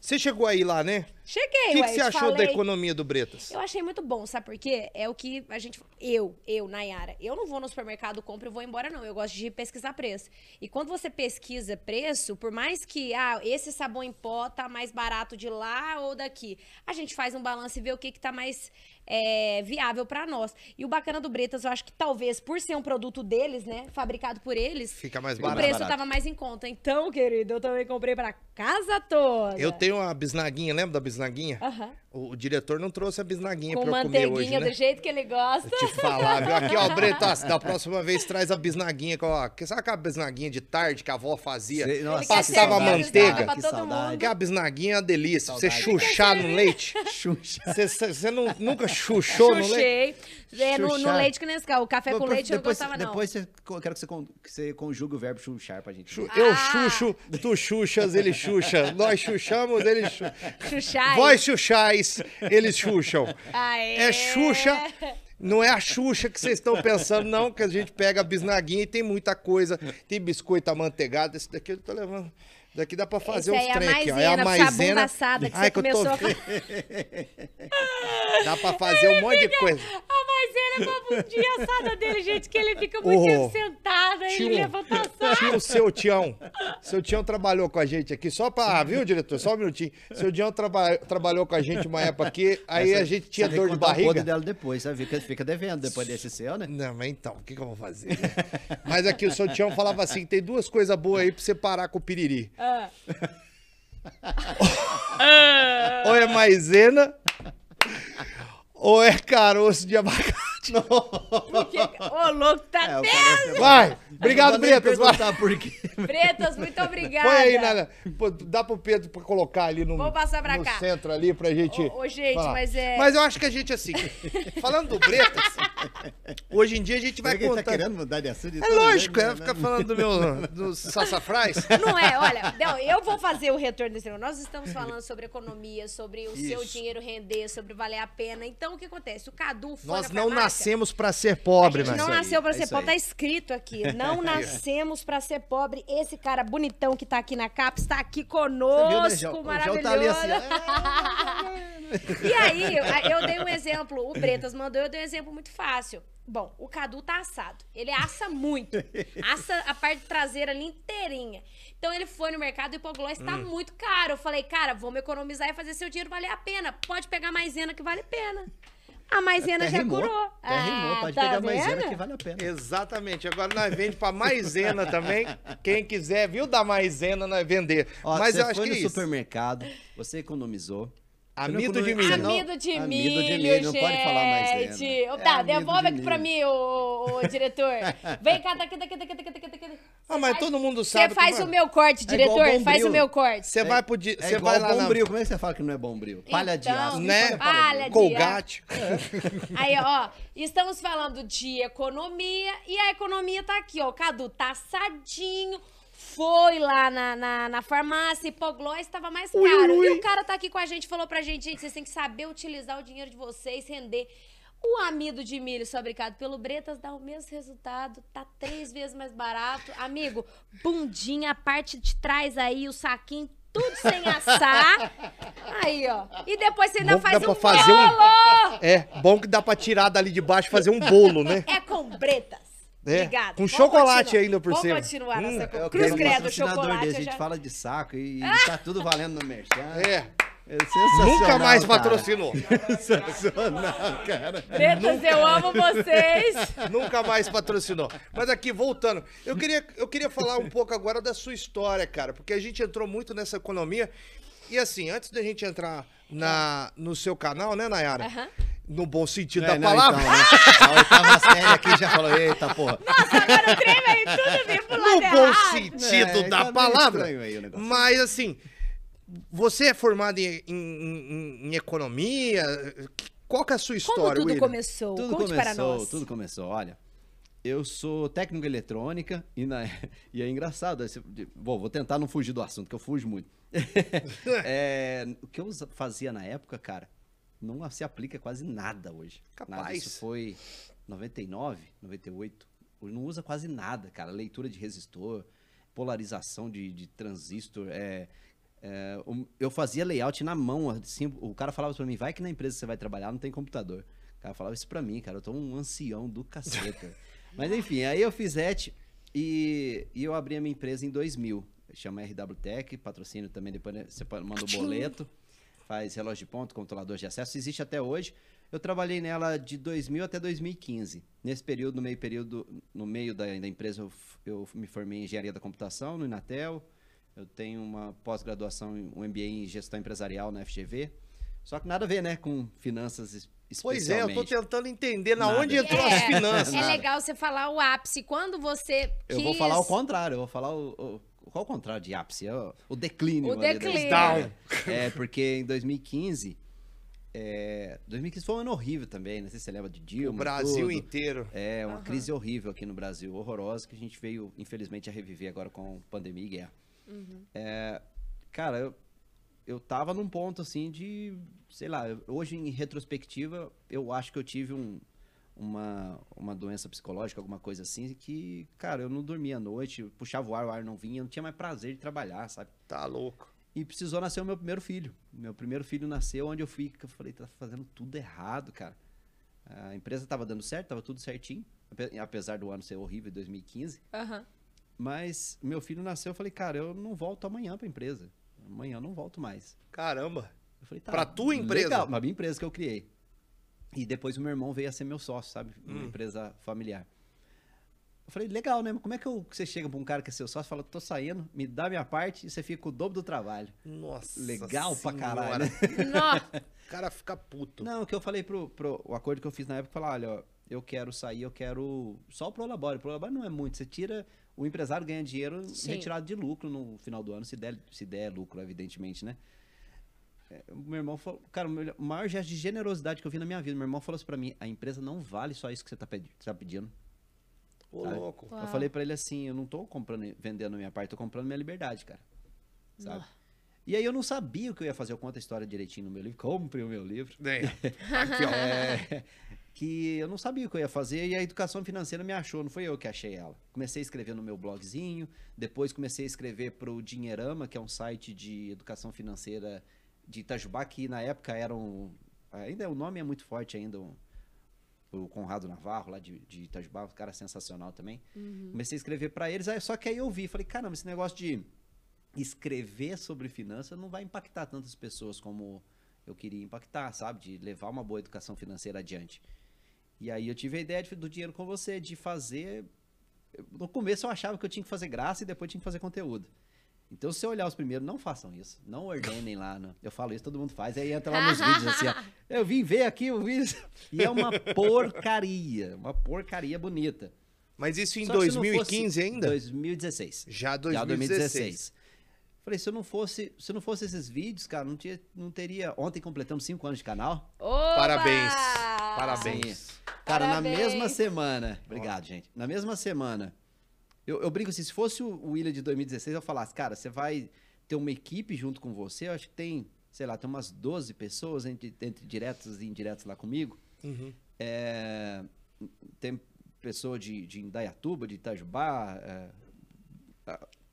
Você chegou aí lá, né? Cheguei, O que, ué, que você achou da falei. economia do Bretas? Eu achei muito bom, sabe por quê? É o que a gente. Eu, eu, Nayara, eu não vou no supermercado, compro e vou embora, não. Eu gosto de pesquisar preço. E quando você pesquisa preço, por mais que, ah, esse sabão em pó tá mais barato de lá ou daqui, a gente faz um balanço e vê o que, que tá mais é, viável pra nós. E o bacana do Bretas, eu acho que talvez por ser um produto deles, né? Fabricado por eles. Fica mais O barato. preço barato. tava mais em conta. Então, querido, eu também comprei pra casa toda. Eu tenho uma bisnaguinha, lembra da bisnaguinha? Aham. O, o diretor não trouxe a bisnaguinha Com pra eu comer manteiguinha hoje, né? do jeito que ele gosta. Te falar, viu? Aqui, ó, Bretas, da próxima vez traz a bisnaguinha, com, ó, que sabe aquela bisnaguinha de tarde que a avó fazia? Sei- nossa, Passava ele manteiga. Que saudade. mundo. Aquela bisnaguinha é uma delícia. Você Saudade. chuchar no leite. Xuxa. Você, você- você não, nunca chuchou no leite? Chuchei. É, no, no leite que Nescau. O café com leite eu não depois, gostava, não. Depois você, eu quero que você, con- que você conjugue o verbo chuchar pra gente. Chu- Eu Ah. chucho, tu chuchas, ele chucha. Nós chuchamos, ele chucha. Chuchai. Vós chuchais, eles chucham. Aê. É Xuxa. Não é a Xuxa que vocês estão pensando, não, que a gente pega a bisnaguinha e tem muita coisa. Tem biscoito amanteigado. Esse daqui eu tô levando. Daqui dá pra fazer Esse uns é a trem aqui, ó. maisena, É a maisena. assada que Ai, que eu tô. Dá pra fazer um monte de coisa. A maisena com a bundinha assada dele, gente, que ele fica muito tempo sentado, aí ele levanta a só. tio, seu Tião. Seu Tião trabalhou com a gente aqui só pra. Viu, diretor? Só um minutinho. Seu Tião traba- trabalhou com a gente uma época aqui. Aí a gente tinha dor de barriga. dela depois, sabe? Fica, fica devendo depois desse seu, né? Não, mas então, o que, que eu vou fazer? né? Mas aqui o seu Tião falava assim: tem duas coisas boas aí pra você parar com o piriri. Ah. Ou é maisena, ou é caroço de abacate. Porque, ô, louco, tá É, o até. cara- Vai! Obrigado, Bretas. Vai. por quê. Pretas, muito obrigada. Põe aí, Nana. Pô, dá pro Pedro pra colocar ali no, Vou passar pra no cá. centro ali pra gente. Ô, ô, gente, falar. mas é- Mas eu acho que a gente, assim, falando do Bretas, hoje em dia a gente vai Vai tá contar. querendo mudar de assunto? É lógico, é né? ficar falando do meu, dos sassafrás. Não é, olha, não, eu vou fazer o retorno desse negócio. Nós estamos falando sobre economia, sobre o seu Isso. dinheiro render, sobre valer a pena. Então, o que acontece? O Cadu foi Nós não farmácia, nascemos pra ser A pobre, gente né? não nasceu pra é ser pobre, tá escrito aqui. Não nascemos pra ser pobre. Esse cara bonitão que tá aqui na capa está aqui Você conosco, viu, né? O maravilhoso. João tá ali assim. E aí, eu, eu dei um exemplo, o Bretas mandou, eu dei um exemplo muito fácil. Bom, o Cadu tá assado. Ele assa muito. Assa a parte traseira ali inteirinha. Então ele foi no mercado e o hipoglós tá Hum. muito caro. Eu falei, cara, vamos economizar e fazer seu dinheiro valer a pena. Pode pegar maisena que vale a pena. A maisena Até já rimou. curou. Até rimou. Ah, Pode tá pegar maisena vendo? que vale a pena. Exatamente. Agora nós vende pra maisena também. Quem quiser, viu, da maisena, nós vender. Ó, Mas você eu acho foi que no é isso. supermercado, você economizou. Amido de não milho. Amido de Amido milho, de milho, não pode falar É Tá, amido devolve de aqui pra mim, ô, ô, diretor. Vem cá, daqui, daqui, daqui, daqui, daqui, daqui. Ah, mas todo mundo Você sabe. faz que, o meu corte, É diretor. Bombril. faz o meu corte. Você vai pro. É Você igual vai lá na. bombril. Como é que você fala que não é bombril? Palha de Então, aço. Né? Palha de Colgate. Aí, ó, estamos falando de economia e a economia tá aqui, ó. O Cadu tá assadinho. Foi lá na, na, na farmácia, hipoglós estava mais caro. Ui, ui. E o cara tá aqui com a gente, falou pra gente, gente, vocês têm que saber utilizar o dinheiro de vocês, render. O amido de milho fabricado pelo Bretas dá o mesmo resultado, tá três vezes mais barato. Amigo, bundinha, a parte de trás aí, o saquinho, tudo sem assar. Aí, ó. E depois você ainda Bom que faz dá um pra fazer um- bolo! É, bom que dá pra tirar dali de baixo e fazer um bolo, né? É com bretas. É, Obrigado. com Vamos chocolate continuar. ainda por cima. Vamos continuar Hum, nessa Eu Cruz quero um credo, chocolate. A gente já... fala de saco e tá tudo valendo no merchan. É. É Nunca mais cara. patrocinou. Sensacional, cara. Bretas, eu amo vocês. Nunca mais patrocinou. Mas aqui, voltando, eu queria, eu queria falar um pouco agora da sua história, cara, porque a gente entrou muito nessa economia. E assim, antes da gente entrar na, no seu canal, né, Nayara? Aham. No bom sentido É, da não, palavra. então, né? A oitava série aqui já falou, eita, porra. Nossa, agora o trem veio tudo vir pro no lado bom errado. sentido É, da tá palavra. aí. Mas assim, você é formado em, em- em- em economia? Qual que é a sua história, Como tudo William? começou? Tudo Conte para começou, nós. tudo começou. Olha, eu sou técnico em eletrônica e, na- e é engraçado. esse- Bom, vou tentar não fugir do assunto, que eu fujo muito. É, o que eu fazia na época, cara, não se aplica quase nada hoje. Nada. Capaz. Isso foi 99, 98. Hoje não usa quase nada, cara. Leitura de resistor, polarização de, de transistor. É, é, eu fazia layout na mão, assim, o cara falava pra mim, vai que na empresa que você vai trabalhar não tem computador. O cara falava isso pra mim, cara, eu tô um ancião do caceta. Mas enfim, aí eu fiz ET e, e eu abri a minha empresa em 2000. Chama RW Tech, patrocínio também, depois né, você manda o boleto, faz relógio de ponto, controlador de acesso, existe até hoje. Eu trabalhei nela de 2000 até 2015. Nesse período, no meio período, no meio da, da empresa, eu, eu me formei em engenharia da computação no Inatel. Eu tenho uma pós-graduação, em- um MBA em gestão empresarial na FGV. Só que nada a ver, né, com finanças Pois é, eu tô especialmente. tentando entender na Nada. onde entrou É, as finanças. É legal você falar o ápice. Quando você Eu vou quis- falar o contrário, eu vou falar o, o- qual o contrário de ápice? É o, o declínio. O da declínio. É, porque em 2015, é, 2015 foi um ano horrível também, não sei se você lembra de O Dilma. Brasil tudo. inteiro. É, uma Aham. crise horrível aqui no Brasil, horrorosa, que a gente veio, infelizmente, a reviver agora com pandemia e guerra. Uhum. É, cara, eu, eu tava num ponto assim de, sei lá, hoje em retrospectiva, eu acho que eu tive um, uma, uma doença psicológica, alguma coisa assim, que, cara, eu não dormia à noite, puxava o ar, o ar não vinha, eu não tinha mais prazer de trabalhar, sabe? Tá louco. E precisou nascer o meu primeiro filho. Meu primeiro filho nasceu onde eu fui, que eu falei, tá fazendo tudo errado, cara. A empresa tava dando certo, tava tudo certinho, ape- apesar do ano ser horrível, 2015. Aham. Mas meu filho nasceu, eu falei, cara, eu não volto amanhã pra empresa. Amanhã eu não volto mais. Caramba. Eu falei, tá. Pra tua empresa? Legal, uma minha empresa que eu criei. E depois o meu irmão veio a ser meu sócio, sabe? Uma Hum. empresa familiar. Eu falei, legal, né? Mas Como é que eu- você chega pra um cara que é seu sócio e fala, tô saindo, me dá minha parte e você fica com o dobro do trabalho? Nossa. Legal pra Senhora. caralho. né? Nossa. O cara fica puto. Não, o que eu falei pro, pro o acordo que eu fiz na época, falar, olha, ó, eu quero sair, eu quero só o Prolabore. O Prolabore não é muito, você tira, o empresário ganha dinheiro Sim. retirado de lucro no final do ano, se der, se der lucro, evidentemente, né? É, O meu irmão falou, cara, o maior gesto de generosidade que eu vi na minha vida, meu irmão falou assim pra mim, a empresa não vale só isso que você tá, pedi- você tá pedindo. Ô, Sabe? louco. Uau. Eu falei pra ele assim, eu não tô comprando, e vendendo minha parte, tô comprando minha liberdade, cara. Sabe? Nó. E aí eu não sabia o que eu ia fazer, eu conto a história direitinho no meu livro, compre o meu livro. Bem, aqui, ó. É, que eu não sabia o que eu ia fazer e a educação financeira me achou, não foi eu que achei ela. Comecei a escrever no meu blogzinho, depois comecei a escrever para o Dinheirama, que é um site de educação financeira de Itajubá, que na época era um. Ainda o nome é muito forte ainda, um- o Conrado Navarro, lá de, de Itajubá, um cara sensacional também. Comecei a escrever para eles, aí- só que aí eu vi, falei, caramba, esse negócio de escrever sobre finanças não vai impactar tantas pessoas como Eu queria impactar, sabe? De levar uma boa educação financeira adiante. E aí eu tive a ideia de- do dinheiro com você, de fazer. No começo eu achava que eu tinha que fazer graça e depois tinha que fazer conteúdo. Então, se eu olhar os primeiros, não façam isso. Não ordenem lá. no- Eu falo isso, todo mundo faz. Aí entra lá nos vídeos assim, ó. Eu vim ver aqui o vídeo. E é uma porcaria. Uma porcaria bonita. Mas isso em Só que se não 2015 fosse- ainda? 2016. Já Já 2016. 2016. Falei, se eu não fosse, se eu não fosse esses vídeos, cara, não, tinha, não teria. Ontem completamos cinco anos de canal. Oba! Parabéns. Parabéns. Cara, na Parabéns. mesma semana. Obrigado, gente. Na mesma semana. Eu, eu brinco assim, se fosse o William de 2016, eu falasse, cara, você vai ter uma equipe junto com você. Eu acho que tem, sei lá, tem umas 12 pessoas entre, entre diretos e indiretos lá comigo. Uhum. É, tem pessoa de, de Indaiatuba, de Itajubá. é,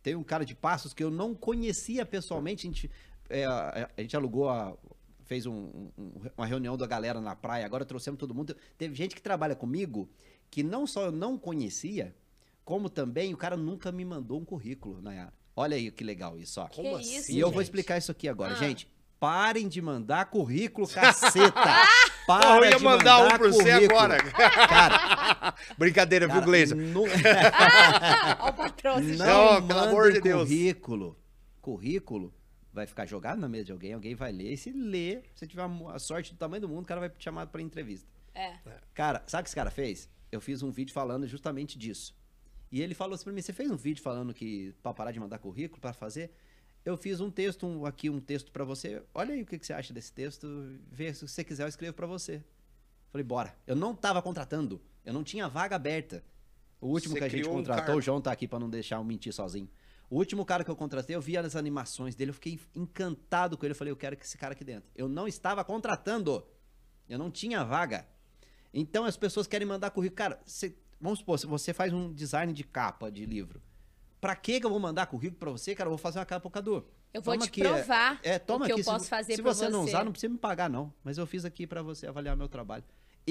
tem um cara de Passos que eu não conhecia pessoalmente. A gente, é, a, a gente alugou, a- fez um- um- uma reunião da galera na praia. Agora trouxemos todo mundo. Teve gente que trabalha comigo que não só eu não conhecia, como também o cara nunca me mandou um currículo, Nayara. Olha aí que legal isso, ó. Como assim? isso, E eu vou explicar isso aqui agora, Ah. gente. Parem de mandar currículo, caceta! Para eu ia de mandar um pra você agora. Cara, Brincadeira, viu, cara, Gleison? nu- Olha o patrocínio. não, Não, pelo amor de Deus. currículo. Currículo vai ficar jogado na mesa de alguém, alguém vai ler. E se ler, se tiver a sorte do tamanho do mundo, o cara vai te chamar para entrevista. É. Cara, sabe o que esse cara fez? Eu fiz um vídeo falando justamente disso. E ele falou assim pra mim: você fez um vídeo falando que pra parar de mandar currículo, pra fazer? Eu fiz um texto, um- aqui um texto pra você. Olha aí o que, que você acha desse texto. Vê se você quiser, eu escrevo pra você. Falei, bora. Eu não tava contratando. Eu não tinha vaga aberta. O último Você que a gente um contratou, cargo. o João tá aqui pra não deixar eu mentir sozinho. O último cara que eu contratei, eu vi as animações dele, eu fiquei encantado com ele. Eu falei, eu quero que esse cara aqui dentro. Eu não estava contratando. Eu não tinha vaga. Então as pessoas querem mandar currículo. Cara, você- vamos supor, se você faz um design de capa de livro. Pra que que eu vou mandar currículo pra você, cara? Eu vou fazer uma capa pro Cadu. Eu vou Toma te aqui, é- provar é, toma o que aqui. eu se- posso fazer Se pra você não você. usar, não precisa me pagar, não. Mas eu fiz aqui pra você avaliar meu trabalho.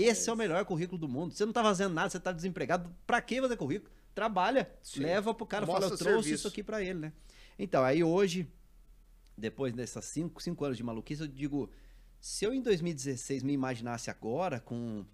Esse é o melhor currículo do mundo. Você não tá fazendo nada, você tá desempregado. Pra que fazer currículo? Trabalha. Sim. Leva pro cara, fala, Mostra eu trouxe serviço. isso aqui pra ele, né? Então, aí hoje, depois dessas cinco, cinco anos de maluquice, eu digo, se eu em 2016 me imaginasse agora com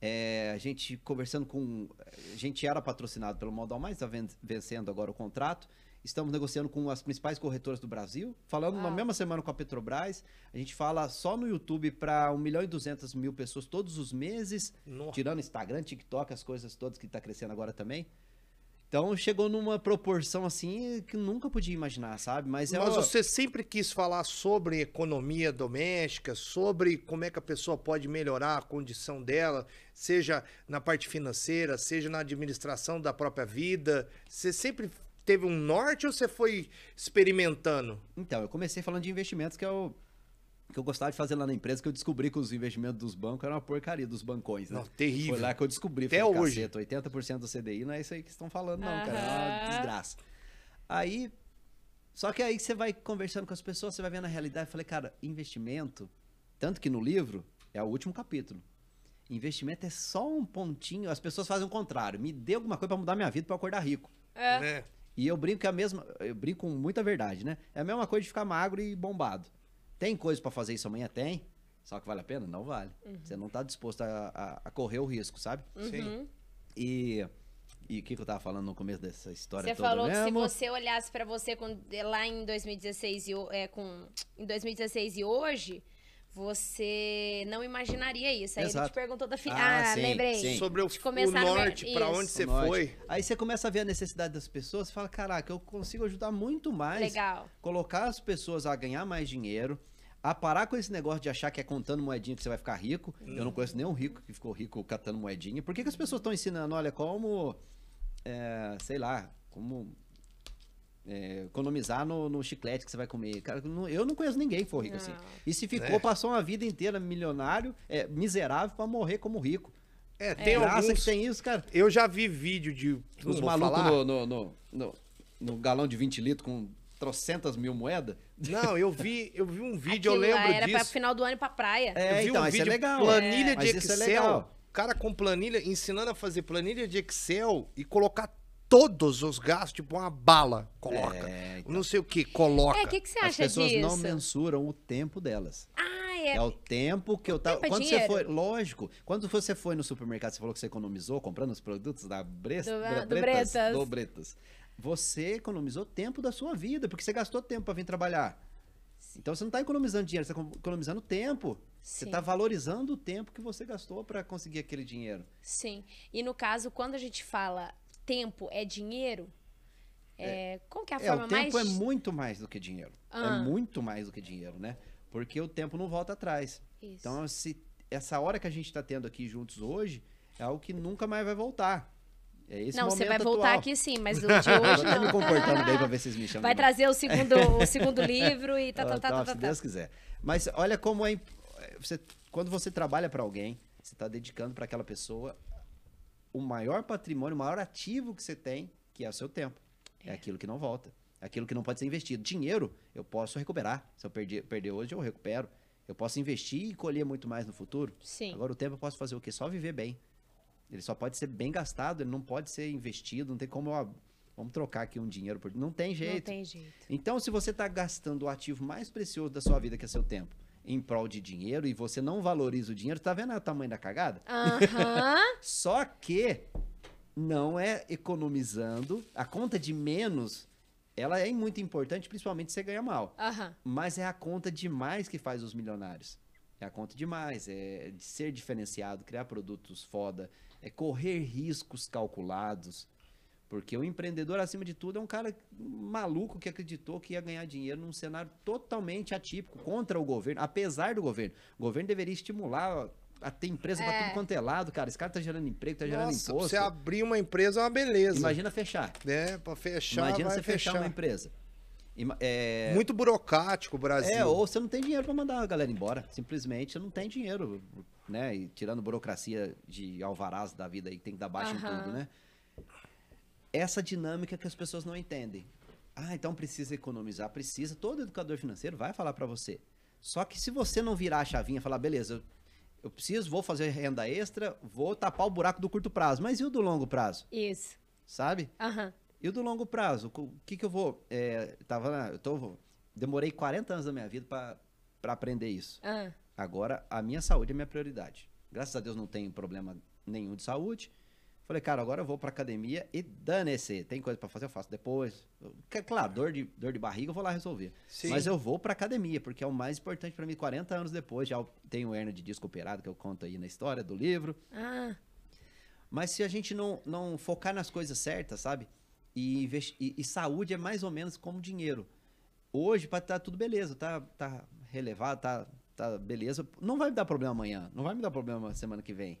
é, a gente conversando com. A gente era patrocinado pelo Modal Mais, está vencendo agora o contrato. Estamos negociando com as principais corretoras do Brasil. Falando na Uau. mesma semana com a Petrobras. A gente fala só no YouTube para 1 milhão e 200 mil pessoas todos os meses. Nossa. Tirando Instagram, TikTok, as coisas todas que está crescendo agora também. Então chegou numa proporção assim que nunca podia imaginar, sabe? Mas é Mas o- você sempre quis falar sobre economia doméstica, sobre como é que a pessoa pode melhorar a condição dela, seja na parte financeira, seja na administração da própria vida. Você sempre teve um norte ou você foi experimentando? Então, eu comecei falando de investimentos, que é o que eu gostava de fazer lá na empresa, que eu descobri que os investimentos dos bancos eram uma porcaria dos bancões, né? Não, terrível. Foi lá que eu descobri. Até falei, hoje. Caceta, 80% do CDI não é isso aí que estão falando, não, cara. É uma desgraça. Aí. Só que aí você vai conversando com as pessoas, você vai vendo a realidade. Eu falei, cara, investimento. Tanto que no livro, é o último capítulo. Investimento é só um pontinho. As pessoas fazem o contrário. Me dê alguma coisa pra mudar minha vida pra eu acordar rico. É. Né? E eu brinco que é a mesma. Eu brinco com muita verdade, né? É a mesma coisa de ficar magro e bombado. Tem coisa pra fazer isso amanhã? Tem. Só que vale a pena? Não vale. Você não tá disposto a, a- a correr o risco, sabe? Sim. Uhum. E. E o que, que eu tava falando no começo dessa história Você toda falou que se mesmo? você olhasse pra você com- lá em 2016 e, é, com, em 2016 e hoje, você não imaginaria isso. Aí ele Exato. te perguntou da final. Ah, Ah, sim, lembrei. sim. Sobre o, o norte, pra isso. onde você foi. Aí você começa a ver a necessidade das pessoas e fala: caraca, eu consigo ajudar muito mais. Legal. Colocar as pessoas a ganhar mais dinheiro. A parar com esse negócio de achar que é contando moedinha que você vai ficar rico. Eu não conheço nenhum rico que ficou rico catando moedinha. Por que, que as pessoas estão ensinando? Olha, como. é, sei lá, como. É, economizar no, no chiclete que você vai comer. Cara, eu não- eu não conheço ninguém que for rico assim. Não. E se ficou, É. passou uma vida inteira milionário, é, miserável, pra morrer como rico. É, Tem tem graça alguns... que tem isso, cara. Eu já vi vídeo de... Os malucos no, no, no, no- no galão de 20 litros com trocentas mil moedas. Não, eu vi, eu vi um vídeo, Aquilo eu lá lembro era pra disso. final do ano pra praia. É, eu vi então, um é vídeo, legal. planilha É, de é Excel, legal. cara com planilha, ensinando a fazer planilha de Excel e colocar todos os gastos, tipo uma bala, coloca. É, então. Não sei o que, coloca. É, o que, que você As acha pessoas disso? não mensuram o tempo delas. Ah, é. É o tempo que eu tava. tempo é quando você foi. Lógico. Quando você foi no supermercado, você falou que você economizou comprando os produtos da Bre... Do- Bre- do Bretas, Bretas. do Bretas. Você economizou tempo da sua vida, porque você gastou tempo pra vir trabalhar. Então você não tá economizando dinheiro, você tá economizando tempo. Você Sim. tá valorizando o tempo que você gastou pra conseguir aquele dinheiro. Sim. E no caso, quando a gente fala tempo é dinheiro, é, qual que é a É, forma o tempo mais. é muito mais do que dinheiro. Ah. É muito mais do que dinheiro, né? Porque o tempo não volta atrás. Isso. Então, se essa hora que a gente está tendo aqui juntos hoje é algo que nunca mais vai voltar. É esse não, você vai momento voltar atual. aqui sim, mas o de Eu hoje tô me não. comportando bem pra ver se vocês me chamam. Vai novo. trazer o segundo, o segundo livro e tá, tá, Ah, tá, tá, tá, tá, se tá. Deus quiser. Mas olha como é. Você, quando você trabalha para alguém, você está dedicando para aquela pessoa o maior patrimônio, o maior ativo que você tem, que é o seu tempo. É, aquilo que não volta. É aquilo que não pode ser investido. Dinheiro, eu posso recuperar. Se eu perder, perder hoje, eu recupero. Eu posso investir e colher muito mais no futuro. Sim. Agora, o tempo eu posso fazer o quê? Só viver bem. Ele só pode ser bem gastado, ele não pode ser investido. Não tem como. ó, vamos trocar aqui um dinheiro por. Não tem jeito. Não tem jeito. Então, se você está gastando o ativo mais precioso da sua vida, que é seu tempo, em prol de dinheiro, e você não valoriza o dinheiro, tá vendo o tamanho da cagada? Aham. Só que não é economizando. A conta de menos, ela é muito importante, principalmente se você ganha mal. Aham. Mas é a conta de mais que faz os milionários. É a conta de mais, é de ser diferenciado, criar produtos foda, é correr riscos calculados. Porque o empreendedor, acima de tudo, é um cara maluco que acreditou que ia ganhar dinheiro num cenário totalmente atípico, contra o governo, apesar do governo. O governo deveria estimular a ter empresa pra É. tudo quanto é lado, cara. Esse cara tá gerando emprego, tá gerando Nossa, pra imposto. você abrir uma empresa é uma beleza. Imagina fechar. Né? Pra fechar, Imagina vai você fechar fechar. uma empresa. É, Muito burocrático o Brasil. É, ou você não tem dinheiro pra mandar a galera embora. Simplesmente você não tem dinheiro, né? E tirando burocracia de alvarás da vida aí, que tem que dar baixa em Aham. tudo, né? Essa dinâmica que as pessoas não entendem. Ah, então precisa economizar, precisa. Todo educador financeiro vai falar pra você. Só que se você não virar a chavinha e falar, beleza, eu, preciso, vou fazer renda extra, vou tapar o buraco do curto prazo. Mas e o do longo prazo? Isso. Sabe? Aham. E o do longo prazo? O que que eu vou... É, tava, na- eu tô, demorei 40 anos da minha vida pra aprender isso. Ah. Agora, a minha saúde é minha prioridade. Graças a Deus não tenho problema nenhum de saúde. Falei, cara, agora eu vou pra academia e dane-se. Tem coisa pra fazer, eu faço depois. Claro, dor de, dor de barriga eu vou lá resolver. Sim. Mas eu vou pra academia, porque é o mais importante pra mim. 40 anos depois, já tenho hernia de disco operado, que eu conto aí na história do livro. Ah. Mas se a gente não, não focar nas coisas certas, sabe? E, e, e saúde é mais ou menos como dinheiro. Hoje, para tá tudo beleza, tá, tá relevado, tá, tá beleza. Não vai me dar problema amanhã, não vai me dar problema semana que vem.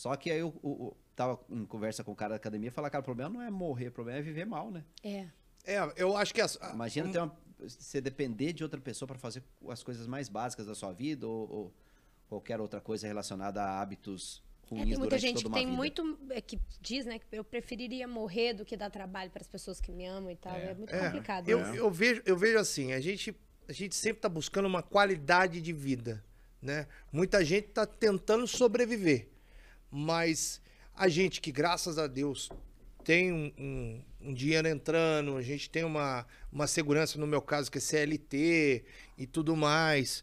Só que aí eu, eu- eu tava em conversa com o cara da academia e falar, cara, o problema não é morrer, o problema é viver mal, né? É. É, eu acho que as, a- Imagina um- ter uma, você depender de outra pessoa para fazer as coisas mais básicas da sua vida ou, ou qualquer outra coisa relacionada a hábitos É, ruins tem muita gente que tem vida. muito. é, que diz, né, que eu preferiria morrer do que dar trabalho para as pessoas que me amam e tal. É, É. muito É, complicado. eu, né? eu vejo, eu vejo assim, a gente, a gente sempre tá buscando uma qualidade de vida, né? Muita gente tá tentando sobreviver, mas a gente que, graças a Deus, tem um, um- um dinheiro entrando, a gente tem uma, uma segurança, no meu caso, que é CLT e tudo mais.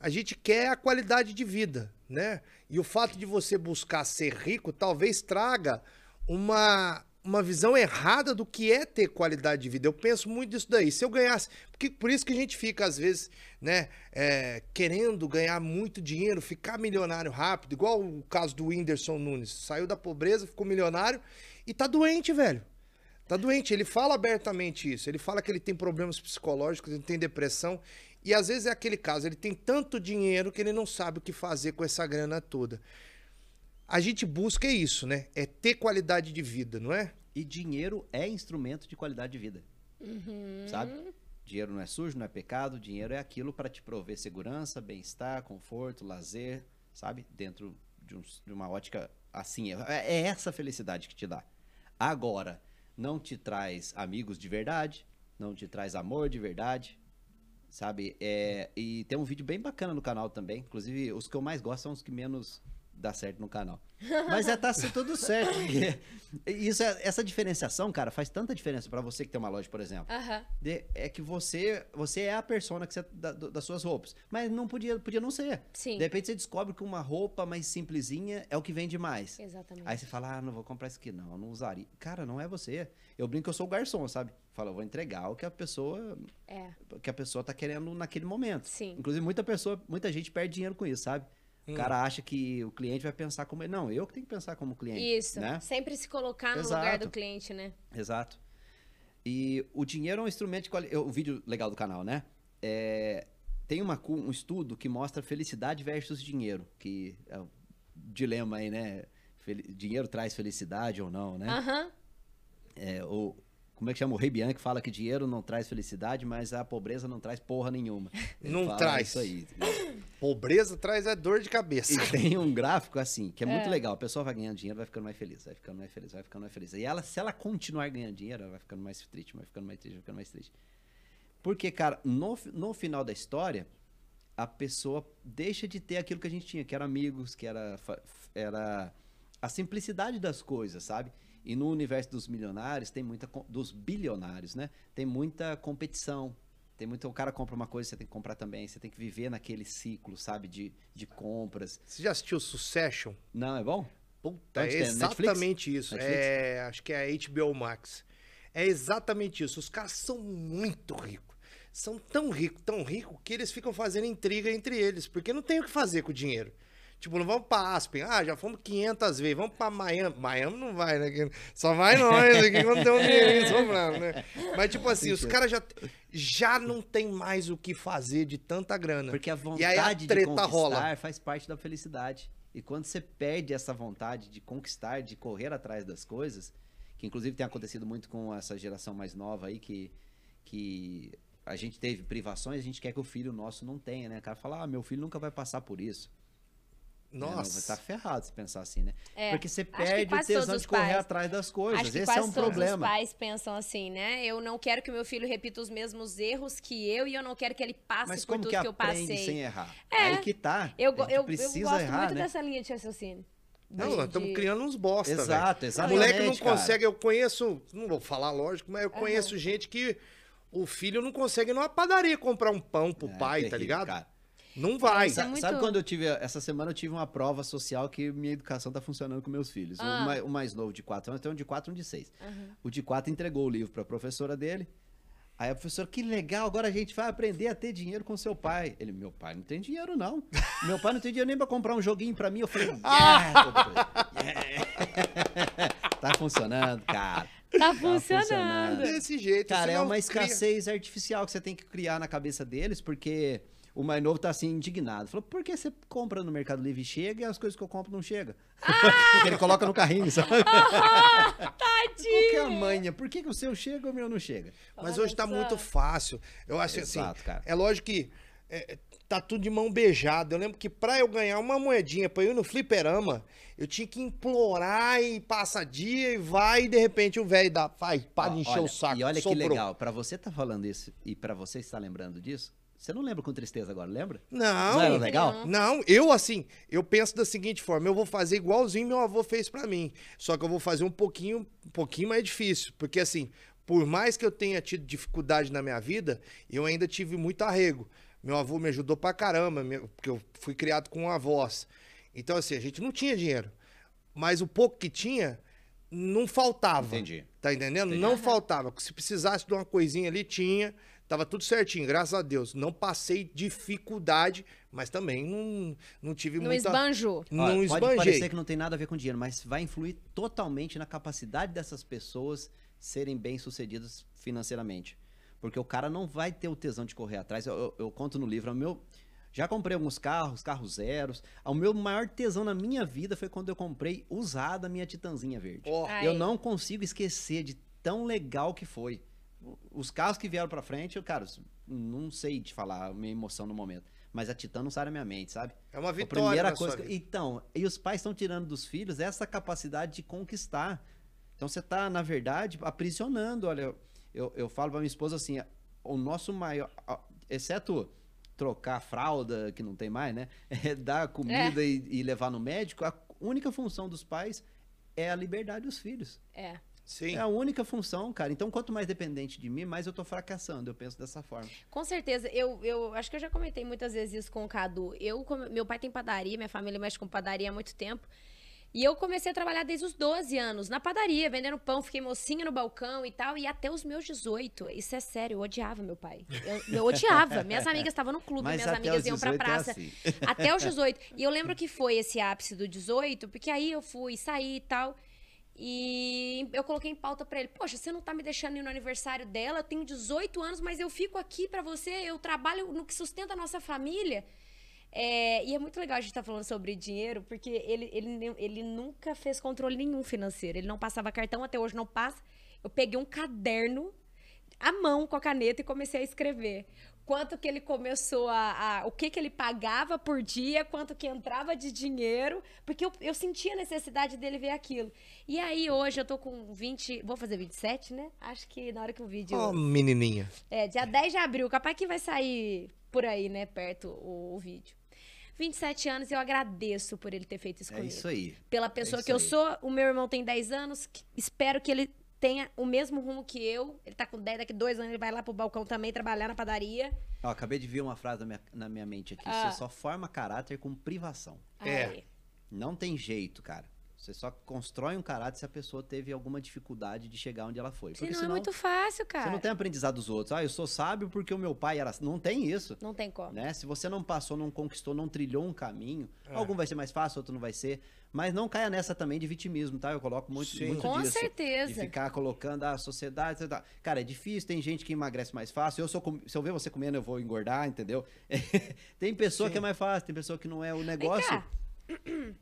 A gente quer a qualidade de vida, né? E o fato de você buscar ser rico talvez traga uma, uma visão errada do que é ter qualidade de vida. Eu penso muito nisso daí. Se eu ganhasse. Porque, por isso que a gente fica, às vezes, né, é, querendo ganhar muito dinheiro, ficar milionário rápido, igual o caso do Whindersson Nunes. Saiu da pobreza, ficou milionário e tá doente, velho. Tá doente, ele fala abertamente isso. Ele fala que ele tem problemas psicológicos, ele tem depressão. E às vezes é aquele caso, ele tem tanto dinheiro que ele não sabe o que fazer com essa grana toda. A gente busca é isso, né? É ter qualidade de vida, não é? E dinheiro é instrumento de qualidade de vida. Uhum. Sabe? Dinheiro não é sujo, não é pecado. Dinheiro é aquilo para te prover segurança, bem-estar, conforto, lazer, sabe? Dentro de, um- de uma ótica assim. É, é essa felicidade que te dá. Agora, não te traz amigos de verdade, não te traz amor de verdade, sabe? É, e tem um vídeo bem bacana no canal também. Inclusive, os que eu mais gosto são os que menos dar certo no canal. Mas é tá tudo certo. porque Isso é- essa diferenciação, cara, faz tanta diferença pra você que tem uma loja, por exemplo. Aham. De- é que você você é a persona que você, da- das suas roupas. Mas não podia, podia não ser. Sim. De repente você descobre que uma roupa mais simplesinha é o que vende mais. Exatamente. Aí você fala, ah, não vou comprar isso aqui, não, eu não usaria. Cara, não é você. Eu brinco que eu sou o garçom, sabe? Fala, eu vou entregar o que a pessoa É. que a pessoa tá querendo naquele momento. Sim. Inclusive, muita pessoa, muita gente perde dinheiro com isso, sabe? O cara acha que o cliente vai pensar como ele. Não, eu que tenho que pensar como cliente. Isso. Né? Sempre se colocar no Exato. lugar do cliente, né? Exato. E o dinheiro é um instrumento de quali... O vídeo legal do canal, né? É, Tem uma, um estudo que mostra felicidade versus dinheiro. Que é o dilema aí, né? Fel- Dinheiro traz felicidade ou não, né? Aham. É, o, como é que chama? O Rei Bianchi fala que dinheiro não traz felicidade, mas a pobreza não traz porra nenhuma. Ele Não fala traz. Isso aí. Pobreza traz é dor de cabeça. E tem um gráfico assim, que é muito legal. A pessoa vai ganhando dinheiro, vai ficando mais feliz, vai ficando mais feliz, vai ficando mais feliz. E ela, se ela continuar ganhando dinheiro, ela vai ficando mais triste, vai ficando mais triste, vai ficando mais triste. Porque, cara, no, no final da história, a pessoa deixa de ter aquilo que a gente tinha, que era amigos, que era, era a simplicidade das coisas, sabe? E no universo dos milionários, tem muita. dos bilionários, né? Tem muita competição. Tem muito. O cara compra uma coisa, você tem que comprar também. Você tem que viver naquele ciclo, sabe? De, de compras. Você já assistiu Succession? Não, é bom? Puta, Onde é tem? Netflix? exatamente isso. Netflix? É, acho que é HBO Max. É exatamente isso. Os caras são muito ricos. São tão ricos, tão ricos, que eles ficam fazendo intriga entre eles, porque não tem o que fazer com o dinheiro. Tipo, não vamos pra Aspen. Ah, já fomos 500 vezes. Vamos pra Miami. Miami não vai, né? Só vai nós aqui quando tem um dinheirinho sobrando, né? Mas, tipo assim, os caras já, já não tem mais o que fazer de tanta grana. Porque a E aí a vontade de treta conquistar rola. faz parte da felicidade. E quando você perde essa vontade de conquistar, de correr atrás das coisas, que inclusive tem acontecido muito com essa geração mais nova aí, que, que a gente teve privações, a gente quer que o filho nosso não tenha, né? O cara fala, ah, meu filho nunca vai passar por isso. Né? Não, Nossa. vai estar ferrado se pensar assim, né? É, Porque você perde o tesão os de correr pais- atrás das coisas. Acho que Esse quase é um todos os problema. pais pensam assim, né? Eu não quero que meu filho repita os mesmos erros que eu e eu não quero que ele passe Mas por como tudo que que, eu aprende passei. sem errar? É. Aí que tá. Eu, eu, eu precisa gosto errar, muito né? dessa linha de raciocínio. Não, estamos de- criando uns bosta. Exato, O exatamente. moleque não cara. consegue, eu conheço, não vou falar lógico, mas eu conheço gente que o filho não consegue numa padaria comprar um pão pro É, pai, tá terrível, ligado? cara. Não vai. É Sa- muito- Sabe quando eu tive. Essa semana eu tive uma prova social que minha educação tá funcionando com meus filhos. Ah. O, mais, o mais novo de 4 anos tem um de 4 e um de 6. Aham. O de 4 entregou o livro pra professora dele. Aí a professora, que legal, agora a gente vai aprender a ter dinheiro com seu pai. Ele, meu pai não tem dinheiro, não. meu pai não tem dinheiro nem pra comprar um joguinho pra mim. Eu falei, yeah! Yeah! tá funcionando, cara. Tá funcionando. funcionando. Desse jeito. Cara, é uma cria- escassez artificial que você tem que criar na cabeça deles, porque o mais novo tá assim, indignado. Falou, por que você compra no Mercado Livre e chega e as coisas que eu compro não chegam? porque ele coloca no carrinho, sabe? Qual que é a manha? Por que, que o seu chega e o meu não chega? Mas Olha hoje tá só. muito fácil. Eu acho Exato, assim, cara. é lógico que é, tá tudo de mão beijada. Eu lembro que pra eu ganhar uma moedinha pra eu ir no fliperama, eu tinha que implorar e passa dia e vai e de repente o velho dá, vai, para de encher olha, o saco. E olha que sobrou. legal, pra você tá falando isso e pra você estar lembrando disso, você não lembra com tristeza agora, lembra? Não, Não era legal? Não. Não, eu assim, eu penso da seguinte forma, eu vou fazer igualzinho meu avô fez pra mim, só que eu vou fazer um pouquinho, um pouquinho mais difícil, porque assim, por mais que eu tenha tido dificuldade na minha vida, eu ainda tive muito arrego. Meu avô me ajudou pra caramba, porque eu fui criado com avós. Então assim, a gente não tinha dinheiro, mas o pouco que tinha não faltava. Entendi. Tá entendendo? Entendi. Não faltava. Se precisasse de uma coisinha ali, tinha. Tava tudo certinho, graças a Deus. Não passei dificuldade, mas também não, não tive Não muita... esbanjou. Não Olha, Pode esbanjei. parecer que não tem nada a ver com dinheiro, mas vai influir totalmente na capacidade dessas pessoas serem bem-sucedidas financeiramente. Porque o cara não vai ter o tesão de correr atrás. Eu, eu- eu conto no livro, o meu. Já comprei alguns carros, carros zeros. O meu maior tesão na minha vida foi quando eu comprei usada a minha Titanzinha verde. Ai. Eu não consigo esquecer de tão legal que foi. Os carros que vieram pra frente, eu, cara, não sei te falar a minha emoção no momento. Mas a Titan não sai da minha mente, sabe? é uma A vitória primeira na coisa. que-. Então, e os pais estão tirando dos filhos essa capacidade de conquistar. Então você tá, na verdade, aprisionando. Olha, eu, eu falo pra minha esposa assim: o nosso maior. a- Exceto trocar fralda, que não tem mais, né? É dar comida e, e levar no médico. A única função dos pais é a liberdade dos filhos. É. Sim. É a única função, cara. Então, quanto mais dependente de mim, mais eu tô fracassando. Eu penso dessa forma. Com certeza. Eu, eu acho que eu já comentei muitas vezes isso com o Cadu. Eu, meu pai tem padaria, minha família mexe com padaria há muito tempo. E eu comecei a trabalhar desde os 12 anos, na padaria, vendendo pão, fiquei mocinha no balcão e tal, e até os meus 18. Isso é sério, eu odiava meu pai. Eu, eu odiava. Minhas amigas estavam no clube, Mas minhas amigas iam pra 18 é praça. assim. Até os 18. E eu lembro que foi esse ápice do 18, porque aí eu fui sair e tal. E eu coloquei em pauta pra ele: Poxa, você não tá me deixando ir no aniversário dela? Eu tenho 18 anos, mas eu fico aqui pra você. Eu trabalho no que sustenta a nossa família. É, e é muito legal a gente estar falando sobre dinheiro, porque ele, ele, ele nunca fez controle nenhum financeiro. Ele não passava cartão, até hoje não passa. Eu peguei um caderno à mão com a caneta e comecei a escrever. Quanto que ele começou a. a- o que que ele pagava por dia, quanto que entrava de dinheiro, porque eu, eu sentia a necessidade dele ver aquilo. E aí, hoje, eu tô com 20. Vou fazer 27, né? Acho que na hora que o vídeo. Ó, menininha. É, dia 10 de abril, capaz que vai sair por aí, né, perto o, o vídeo. 27 anos, eu agradeço por ele ter feito isso É comigo. isso aí. Pela pessoa isso que eu aí. sou, o meu irmão tem 10 anos, espero que ele tenha o mesmo rumo que eu. Ele tá com 10, daqui dois anos ele vai lá pro balcão também trabalhar na padaria. Ó, acabei de ver uma frase na minha, na minha mente aqui. Ah. Você só forma caráter com privação. É. Não tem jeito, cara. Você só constrói um caráter se a pessoa teve alguma dificuldade de chegar onde ela foi. Porque Senão senão é muito fácil, cara. você não tem aprendizado dos outros. Ah, eu sou sábio porque o meu pai era. assim. Não tem isso. Não tem como. Né? Se você não passou, não conquistou, não trilhou um caminho, É. algum vai ser mais fácil, outro não vai ser. Mas não caia nessa também de vitimismo, tá? Eu coloco muito, Sim. muito Com disso. certeza. De ficar colocando a sociedade. tá. Cara, é difícil, tem gente que emagrece mais fácil. Eu sou, com- se eu ver você comendo, eu vou engordar, entendeu? tem pessoa Sim. que é mais fácil, tem pessoa que não é o negócio.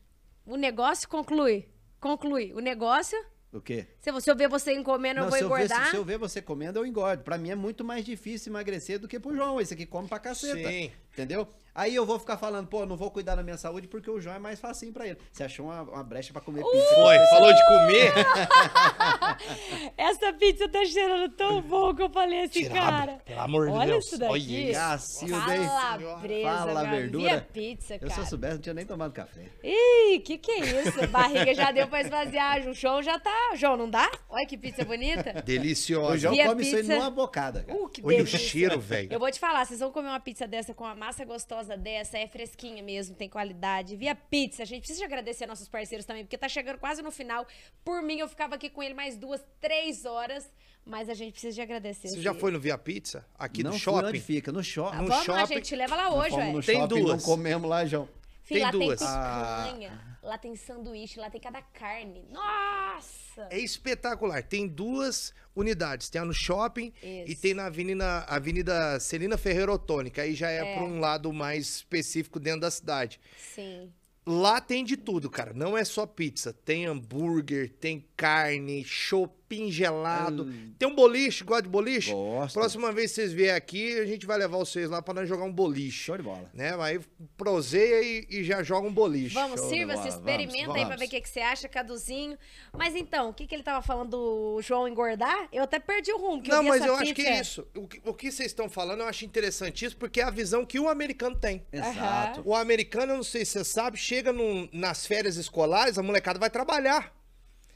O negócio conclui. Conclui. O negócio, O quê? se eu- eu ver você comendo, eu Não, vou se, eu ver, engordar. se, se eu ver você comendo, eu engordo. Pra mim é muito mais difícil emagrecer do que pro João. Esse aqui come pra caceta. Sim. Entendeu? Aí eu vou ficar falando, pô, não vou cuidar da minha saúde porque o João é mais facinho pra ele. Você achou uma, uma brecha pra comer pizza? Foi, falou de comer. Essa pizza tá cheirando tão bom que eu falei assim, cara. Pelo amor de Olha Deus. isso daqui. Olha isso. Cacilda, hein? Calabresa, Fala, minha verdura. Via pizza, Eu cara. se eu soubesse, não tinha nem tomado café. Ih, que que é isso? Barriga já deu pra esvaziar. O João já tá. João, não dá? Olha que pizza bonita. O Deliciosa. João Via come isso aí pizza. numa bocada, cara. Uh, que Olha o delícia. cheiro, velho. Eu vou te falar, vocês vão comer uma pizza dessa com uma massa gostosa dessa, é fresquinha mesmo, tem qualidade. Via pizza, a gente precisa de agradecer nossos parceiros também, porque tá chegando quase no final. Por mim, eu ficava aqui com ele mais duas, três horas, mas a gente precisa de agradecer. Você já foi no Via Pizza? Aqui não onde shopping? fica, no shopping. Ah, no Vamos lá, shopping- gente, leva lá hoje, velho. no Tem shopping, duas. não comemos lá, João. Filho, lá tem tem duas. picanha, lá tem sanduíche, lá tem cada carne. Nossa! É espetacular. Tem duas unidades. Tem a no shopping Isso. e tem na Avenida, Avenida Celina Ferreira Otônica. Aí já é, para um lado mais específico dentro da cidade. Sim. Lá tem de tudo, cara. Não é só pizza. Tem hambúrguer, tem carne, shopping gelado. Tem um boliche, gosta de boliche? Gosto. Próxima vez que vocês vierem aqui, a gente vai levar vocês lá pra nós jogar um boliche. Show de bola. Né? Aí proseia e, e já joga um boliche. Vamos, Show sirva-se, bola, experimenta vamos, aí pra vamos. ver o que, que você acha, Caduzinho. Mas então, o que, que ele tava falando do João engordar? Eu até perdi o rumo, que Não, eu mas essa eu acho que é isso. O que, o que vocês estão falando, eu acho interessantíssimo, porque é a visão que o americano tem. Exato. O americano, eu não sei se você sabe, chega num- nas férias escolares, a molecada vai trabalhar.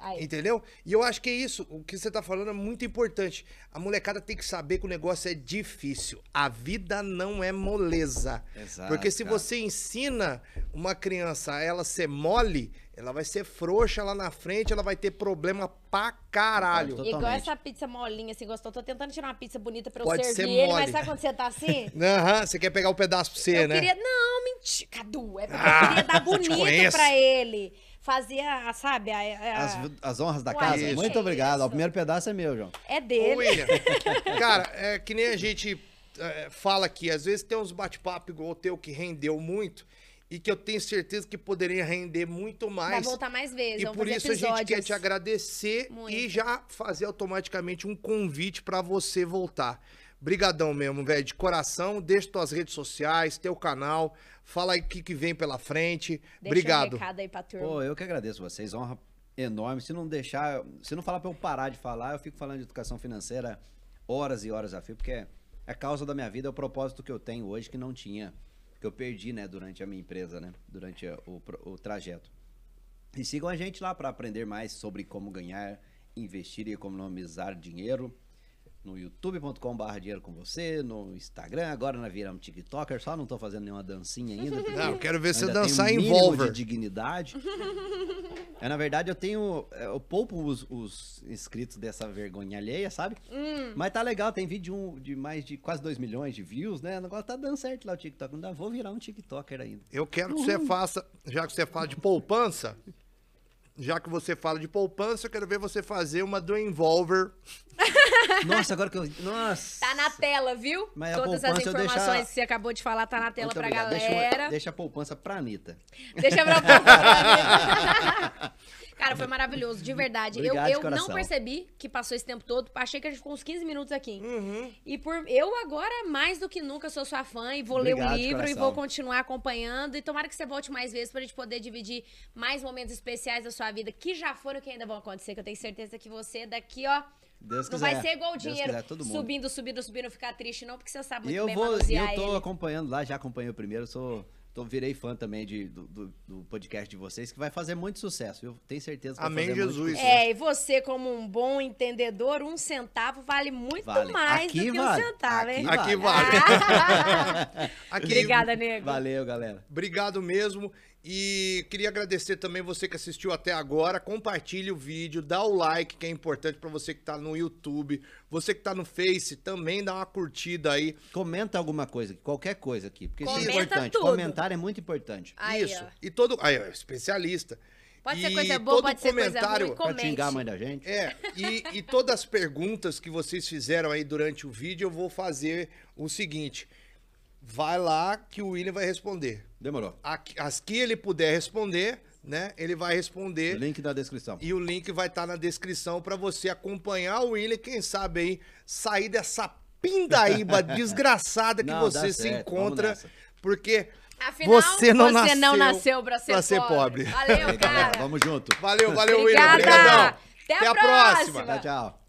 Aí. Entendeu? E eu acho que é isso. O que você tá falando é muito importante. A molecada tem que saber que o negócio é difícil. A vida não é moleza. Exato, Porque se cara. você ensina uma criança a ela ser mole, ela vai ser frouxa lá na frente, ela vai ter problema pra caralho. Totalmente. Igual essa pizza molinha, assim, gostou. Tô tentando tirar uma pizza bonita pra eu Pode servir ser ele, mas sabe quando você tá assim? Aham, você quer pegar o pedaço pra você, eu né? queria... Não, mentira. Cadu, é porque Ah, eu queria dar bonito pra ele. Fazia, sabe, a- a- As, as honras da casa? isso. Muito obrigado. Isso. O primeiro pedaço é meu, João. é Ô, dele. William, cara, é que nem a gente é, fala aqui, às vezes tem uns bate-papo igual o teu que rendeu muito e que eu tenho certeza que poderia render muito Vai mais. voltar mais vezes, E por isso a gente quer episódios. te agradecer Muito. e já fazer automaticamente um convite pra você voltar. Brigadão mesmo, velho, de coração. Deixa tuas redes sociais, teu canal, fala aí o que, que vem pela frente. Deixa Obrigado. um recado aí pra turma. Pô, eu que agradeço vocês. Honra enorme. Se não deixar, se não falar pra eu parar de falar, eu fico falando de educação financeira horas e horas a fio, porque é a causa da minha vida, é o propósito que eu tenho hoje que não tinha, que eu perdi, né, durante a minha empresa, né, durante o, o trajeto. E sigam a gente lá para aprender mais sobre como ganhar, investir e economizar dinheiro no youtube.com.br dinheiro com você, no Instagram, agora nós viramos TikToker, só não tô fazendo nenhuma dancinha ainda. Não, eu quero ver você dançar um em mínimo Volver. de dignidade. é, na verdade, eu tenho. Eu poupo os, os inscritos dessa vergonha alheia, sabe? Hum. Mas tá legal, tem vídeo de, um- de mais de quase 2 milhões de views, né? O negócio tá dando certo lá o TikTok. Ainda vou virar um TikToker ainda. Eu quero que você faça, já que você fala de poupança, já que você fala de poupança, eu quero ver você fazer uma do Envolver. Nossa, agora que eu. Nossa! Tá na tela, viu? Mas Todas as informações deixar- que você acabou de falar tá na tela Muito pra obrigado. Deixa, galera. eu- deixa a poupança pra Anitta. Deixa pra poupança. Cara, foi maravilhoso, de verdade. Obrigado, eu eu não percebi que passou esse tempo todo. Achei que a gente ficou uns 15 minutos aqui. Uhum. E por eu agora, mais do que nunca, sou sua fã e vou Obrigado, ler o livro e vou continuar acompanhando. E tomara que você volte mais vezes pra gente poder dividir mais momentos especiais da sua vida, que já foram e que ainda vão acontecer, que eu tenho certeza que você daqui, ó. Deus não quiser. vai ser igual o dinheiro quiser, todo mundo. subindo, subindo, subindo, ficar triste, não, porque você sabe muito eu bem vou, manusear eu tô ele. acompanhando lá, já acompanhei o primeiro, sou, tô, virei fã também de, do, do- do podcast de vocês, que vai fazer muito sucesso. Eu tenho certeza que Amém, vai fazer Jesus. muito sucesso. É, e você, como um bom entendedor, um centavo vale muito Vale. mais Aqui do que vale. um centavo, hein? Aqui Aqui vale. Aqui, Obrigada, nego. Valeu, galera. Obrigado mesmo. E queria agradecer também você que assistiu até agora. Compartilhe o vídeo, dá o like, que é importante pra você que tá no YouTube. Você que tá no Face, também dá uma curtida aí. Comenta alguma coisa, qualquer coisa aqui, porque isso é Comenta importante. tudo. Comentário é muito importante. Aí, Isso. ó. E todo. Aí, ó, especialista. Pode ser E coisa boa, todo pode ser coisa comentário- ruim, Pode comente. xingar a mãe da gente. É, e, e todas as perguntas que vocês fizeram aí durante o vídeo, eu vou fazer o seguinte. Vai lá que o William vai responder. Demorou. Aqui- As que ele puder responder, né? Ele vai responder. Link na descrição. E o link vai estar na descrição para você acompanhar o William, quem sabe aí sair dessa pindaíba desgraçada que Não, você se certo, encontra, porque Afinal, você não você não nasceu nasceu pra ser, pra ser pobre. pobre. Valeu, cara. vamos junto. valeu, valeu Obrigada. William, obrigadão. Até a próxima. Tchau, tchau.